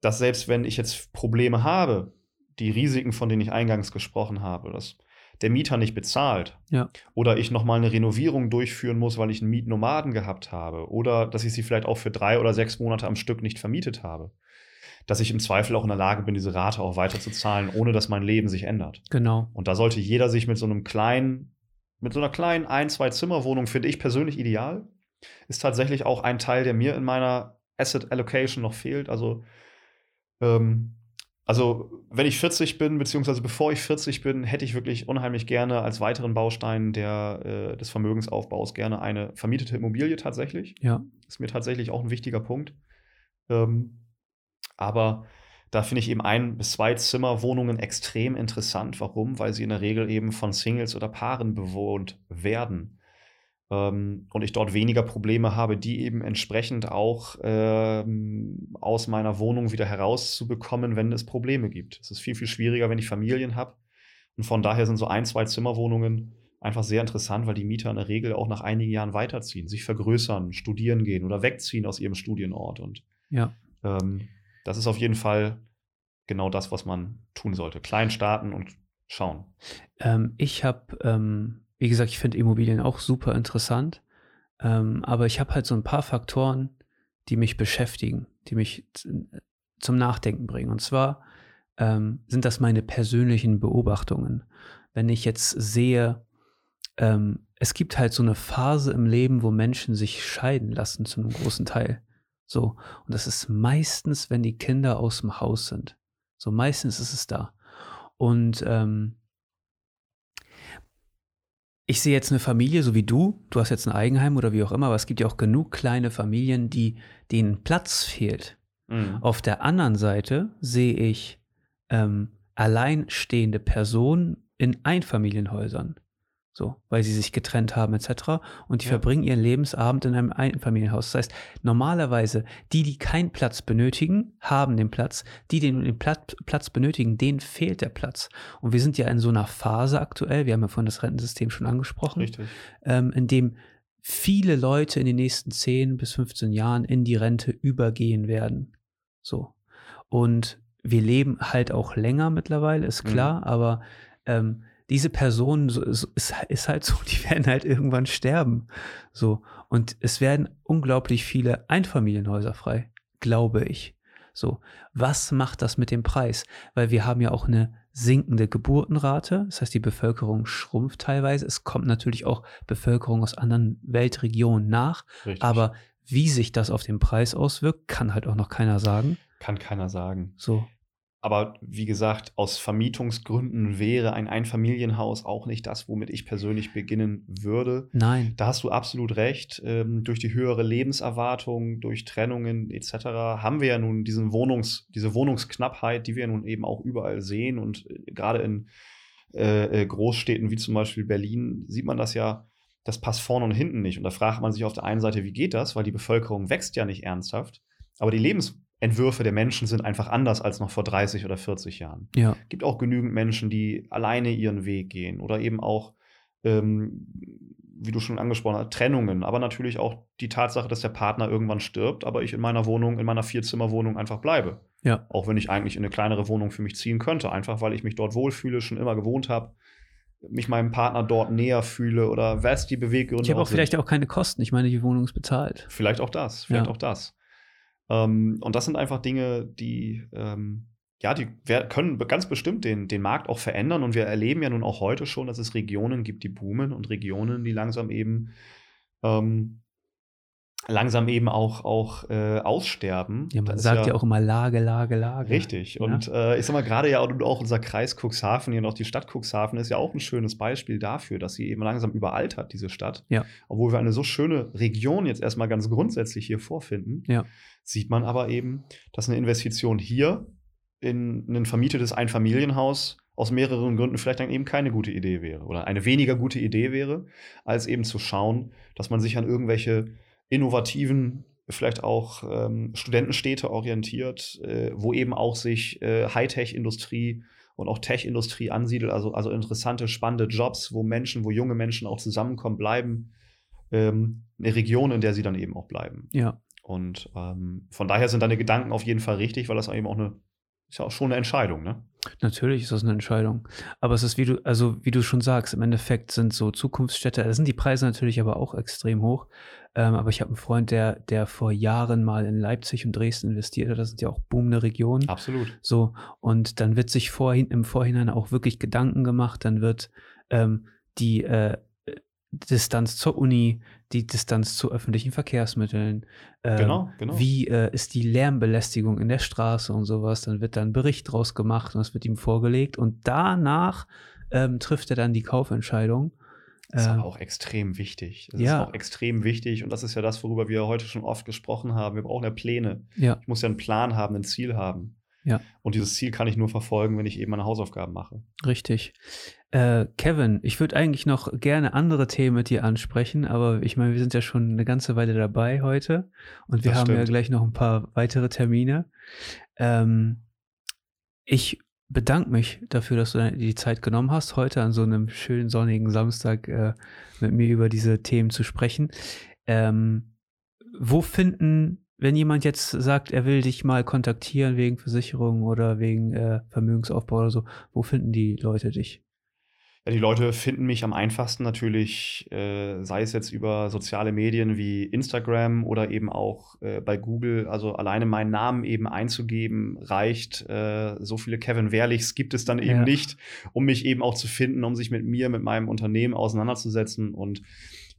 dass selbst wenn ich jetzt Probleme habe, die Risiken, von denen ich eingangs gesprochen habe, dass der Mieter nicht bezahlt ja. oder ich nochmal eine Renovierung durchführen muss, weil ich einen Mietnomaden gehabt habe oder dass ich sie vielleicht auch für drei oder sechs Monate am Stück nicht vermietet habe, dass ich im Zweifel auch in der Lage bin, diese Rate auch weiter zu zahlen, ohne dass mein Leben sich ändert. Genau. Und da sollte jeder sich mit so einem kleinen, mit so einer kleinen ein-, zwei Zimmerwohnung, finde ich persönlich ideal, ist tatsächlich auch ein Teil, der mir in meiner Asset Allocation noch fehlt. Also ähm, also, wenn ich 40 bin, beziehungsweise bevor ich 40 bin, hätte ich wirklich unheimlich gerne als weiteren Baustein der, äh, des Vermögensaufbaus gerne eine vermietete Immobilie tatsächlich. Ja. Ist mir tatsächlich auch ein wichtiger Punkt. Ähm, aber da finde ich eben ein bis zwei Zimmerwohnungen extrem interessant. Warum? Weil sie in der Regel eben von Singles oder Paaren bewohnt werden ähm, und ich dort weniger Probleme habe, die eben entsprechend auch ähm, aus meiner Wohnung wieder herauszubekommen, wenn es Probleme gibt. Es ist viel, viel schwieriger, wenn ich Familien habe. Und von daher sind so ein, zwei Zimmerwohnungen einfach sehr interessant, weil die Mieter in der Regel auch nach einigen Jahren weiterziehen, sich vergrößern, studieren gehen oder wegziehen aus ihrem Studienort. Und ja. ähm, das ist auf jeden Fall genau das, was man tun sollte. Klein starten und schauen. Ähm, ich habe ähm, wie gesagt, ich finde Immobilien auch super interessant. Ähm, aber ich habe halt so ein paar Faktoren, die mich beschäftigen, die mich zum Nachdenken bringen. Und zwar ähm, sind das meine persönlichen Beobachtungen. Wenn ich jetzt sehe, ähm, es gibt halt so eine Phase im Leben, wo Menschen sich scheiden lassen zu einem großen Teil. So. Und das ist meistens, wenn die Kinder aus dem Haus sind. So meistens ist es da. Und ähm, ich sehe jetzt eine Familie, so wie du, du hast jetzt ein Eigenheim oder wie auch immer, aber es gibt ja auch genug kleine Familien, die denen Platz fehlt. Mhm. Auf der anderen Seite sehe ich ähm, alleinstehende Personen in Einfamilienhäusern. So, weil sie sich getrennt haben etc. Und die ja. verbringen ihren Lebensabend in einem Einfamilienhaus. Das heißt, normalerweise, die, die keinen Platz benötigen, haben den Platz. Die, die den Platz benötigen, denen fehlt der Platz. Und wir sind ja in so einer Phase aktuell, wir haben ja vorhin das Rentensystem schon angesprochen. Ähm, in dem viele Leute in den nächsten 10 bis 15 Jahren in die Rente übergehen werden. So. Und wir leben halt auch länger mittlerweile, ist mhm. klar, mhm. aber ähm, diese Personen so, so, ist, ist halt so, (laughs) die werden halt irgendwann sterben. So. Und es werden unglaublich viele Einfamilienhäuser frei, glaube ich. So. Was macht das mit dem Preis? Weil wir haben ja auch eine sinkende Geburtenrate. Das heißt, die Bevölkerung schrumpft teilweise. Es kommt natürlich auch Bevölkerung aus anderen Weltregionen nach. Richtig. Aber wie sich das auf den Preis auswirkt, kann halt auch noch keiner sagen. Kann keiner sagen. So. Aber wie gesagt, aus Vermietungsgründen wäre ein Einfamilienhaus auch nicht das, womit ich persönlich beginnen würde. Nein. Da hast du absolut recht. Ähm, durch die höhere Lebenserwartung, durch Trennungen etc. haben wir ja nun diesen Wohnungs, diese Wohnungsknappheit, die wir nun eben auch überall sehen. Und äh, gerade in äh, äh, Großstädten wie zum Beispiel Berlin sieht man das ja, das passt vorne und hinten nicht. Und da fragt man sich auf der einen Seite, wie geht das? Weil die Bevölkerung wächst ja nicht ernsthaft. Aber die Lebens Entwürfe der Menschen sind einfach anders als noch vor 30 oder 40 Jahren. Ja. gibt auch genügend Menschen, die alleine ihren Weg gehen oder eben auch, ähm, wie du schon angesprochen hast, Trennungen, aber natürlich auch die Tatsache, dass der Partner irgendwann stirbt, aber ich in meiner Wohnung, in meiner Vierzimmerwohnung einfach bleibe. Ja. Auch wenn ich eigentlich in eine kleinere Wohnung für mich ziehen könnte, einfach weil ich mich dort wohlfühle, schon immer gewohnt habe mich meinem Partner dort näher fühle oder was die Beweggründe Ich habe auch, vielleicht auch keine Kosten. Ich meine, die Wohnung ist bezahlt. Vielleicht auch das, vielleicht ja. auch das. Ähm, und das sind einfach Dinge, die, ähm, ja, die können ganz bestimmt den, den Markt auch verändern. Und wir erleben ja nun auch heute schon, dass es Regionen gibt, die boomen und Regionen, die langsam eben ähm, langsam eben auch, auch äh, aussterben. Ja, man sagt ja, ja, auch immer Lage, Lage, Lage. Richtig. Ja? Und äh, ich sag mal, gerade ja auch unser Kreis Cuxhaven, hier noch die Stadt Cuxhaven, ist ja auch ein schönes Beispiel dafür, dass sie eben langsam überaltert, diese Stadt. Ja. Obwohl wir eine so schöne Region jetzt erstmal ganz grundsätzlich hier vorfinden, ja. sieht man aber eben, dass eine Investition hier in ein vermietetes Einfamilienhaus aus mehreren Gründen vielleicht dann eben keine gute Idee wäre oder eine weniger gute Idee wäre, als eben zu schauen, dass man sich an irgendwelche innovativen, vielleicht auch ähm, Studentenstädte orientiert, äh, wo eben auch sich äh, Hightech-Industrie und auch Tech-Industrie ansiedelt, also, also interessante, spannende Jobs, wo Menschen, wo junge Menschen auch zusammenkommen, bleiben. Ähm, eine Region, in der sie dann eben auch bleiben. Ja. Und ähm, von daher sind deine Gedanken auf jeden Fall richtig, weil das eben auch eine, ist ja auch schon eine Entscheidung, ne? Natürlich ist das eine Entscheidung. Aber es ist, wie du, also wie du schon sagst, im Endeffekt sind so Zukunftsstädte, da sind die Preise natürlich aber auch extrem hoch. Ähm, aber ich habe einen Freund, der, der vor Jahren mal in Leipzig und Dresden investiert hat. Das sind ja auch boomende Regionen. Absolut. So, und dann wird sich vorhin, im Vorhinein auch wirklich Gedanken gemacht. Dann wird ähm, die äh, Distanz zur Uni, die Distanz zu öffentlichen Verkehrsmitteln. Ähm, genau, genau. Wie äh, ist die Lärmbelästigung in der Straße und sowas? Dann wird da ein Bericht draus gemacht und das wird ihm vorgelegt und danach ähm, trifft er dann die Kaufentscheidung. Das ist aber ähm, auch extrem wichtig. Das ja. ist auch extrem wichtig und das ist ja das, worüber wir heute schon oft gesprochen haben. Wir brauchen ja Pläne. Ja. Ich muss ja einen Plan haben, ein Ziel haben. Ja. Und dieses Ziel kann ich nur verfolgen, wenn ich eben meine Hausaufgaben mache. Richtig. Äh, Kevin, ich würde eigentlich noch gerne andere Themen mit dir ansprechen, aber ich meine, wir sind ja schon eine ganze Weile dabei heute und wir das haben stimmt. ja gleich noch ein paar weitere Termine. Ähm, ich bedanke mich dafür, dass du die Zeit genommen hast, heute an so einem schönen sonnigen Samstag äh, mit mir über diese Themen zu sprechen. Ähm, wo finden wenn jemand jetzt sagt, er will dich mal kontaktieren wegen Versicherung oder wegen äh, Vermögensaufbau oder so, wo finden die Leute dich? Ja, die Leute finden mich am einfachsten natürlich, äh, sei es jetzt über soziale Medien wie Instagram oder eben auch äh, bei Google. Also alleine meinen Namen eben einzugeben reicht. Äh, so viele Kevin Wehrlichs gibt es dann eben ja. nicht, um mich eben auch zu finden, um sich mit mir, mit meinem Unternehmen auseinanderzusetzen. Und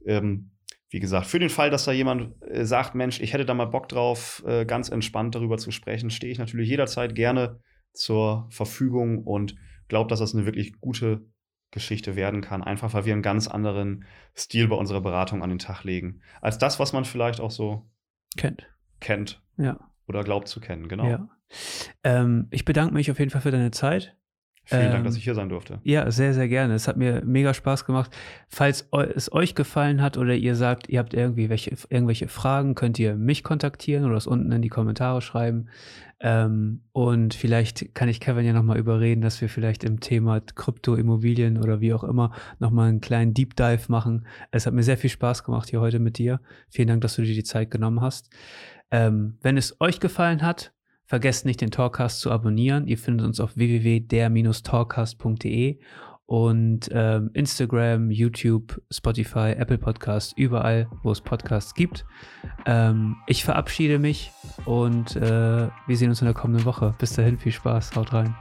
ähm, wie gesagt, für den Fall, dass da jemand äh, sagt, Mensch, ich hätte da mal Bock drauf, äh, ganz entspannt darüber zu sprechen, stehe ich natürlich jederzeit gerne zur Verfügung und glaube, dass das eine wirklich gute Geschichte werden kann, einfach weil wir einen ganz anderen Stil bei unserer Beratung an den Tag legen, als das, was man vielleicht auch so kennt. Kennt. Ja. Oder glaubt zu kennen, genau. Ja. Ähm, ich bedanke mich auf jeden Fall für deine Zeit. Vielen ähm, Dank, dass ich hier sein durfte. Ja, sehr, sehr gerne. Es hat mir mega Spaß gemacht. Falls es euch gefallen hat oder ihr sagt, ihr habt irgendwie welche, irgendwelche Fragen, könnt ihr mich kontaktieren oder das unten in die Kommentare schreiben. Ähm, und vielleicht kann ich Kevin ja nochmal überreden, dass wir vielleicht im Thema Krypto, Immobilien oder wie auch immer nochmal einen kleinen Deep Dive machen. Es hat mir sehr viel Spaß gemacht hier heute mit dir. Vielen Dank, dass du dir die Zeit genommen hast. Ähm, wenn es euch gefallen hat, Vergesst nicht, den Talkcast zu abonnieren. Ihr findet uns auf www.der-talkcast.de und ähm, Instagram, YouTube, Spotify, Apple Podcasts, überall, wo es Podcasts gibt. Ähm, ich verabschiede mich und äh, wir sehen uns in der kommenden Woche. Bis dahin, viel Spaß, haut rein.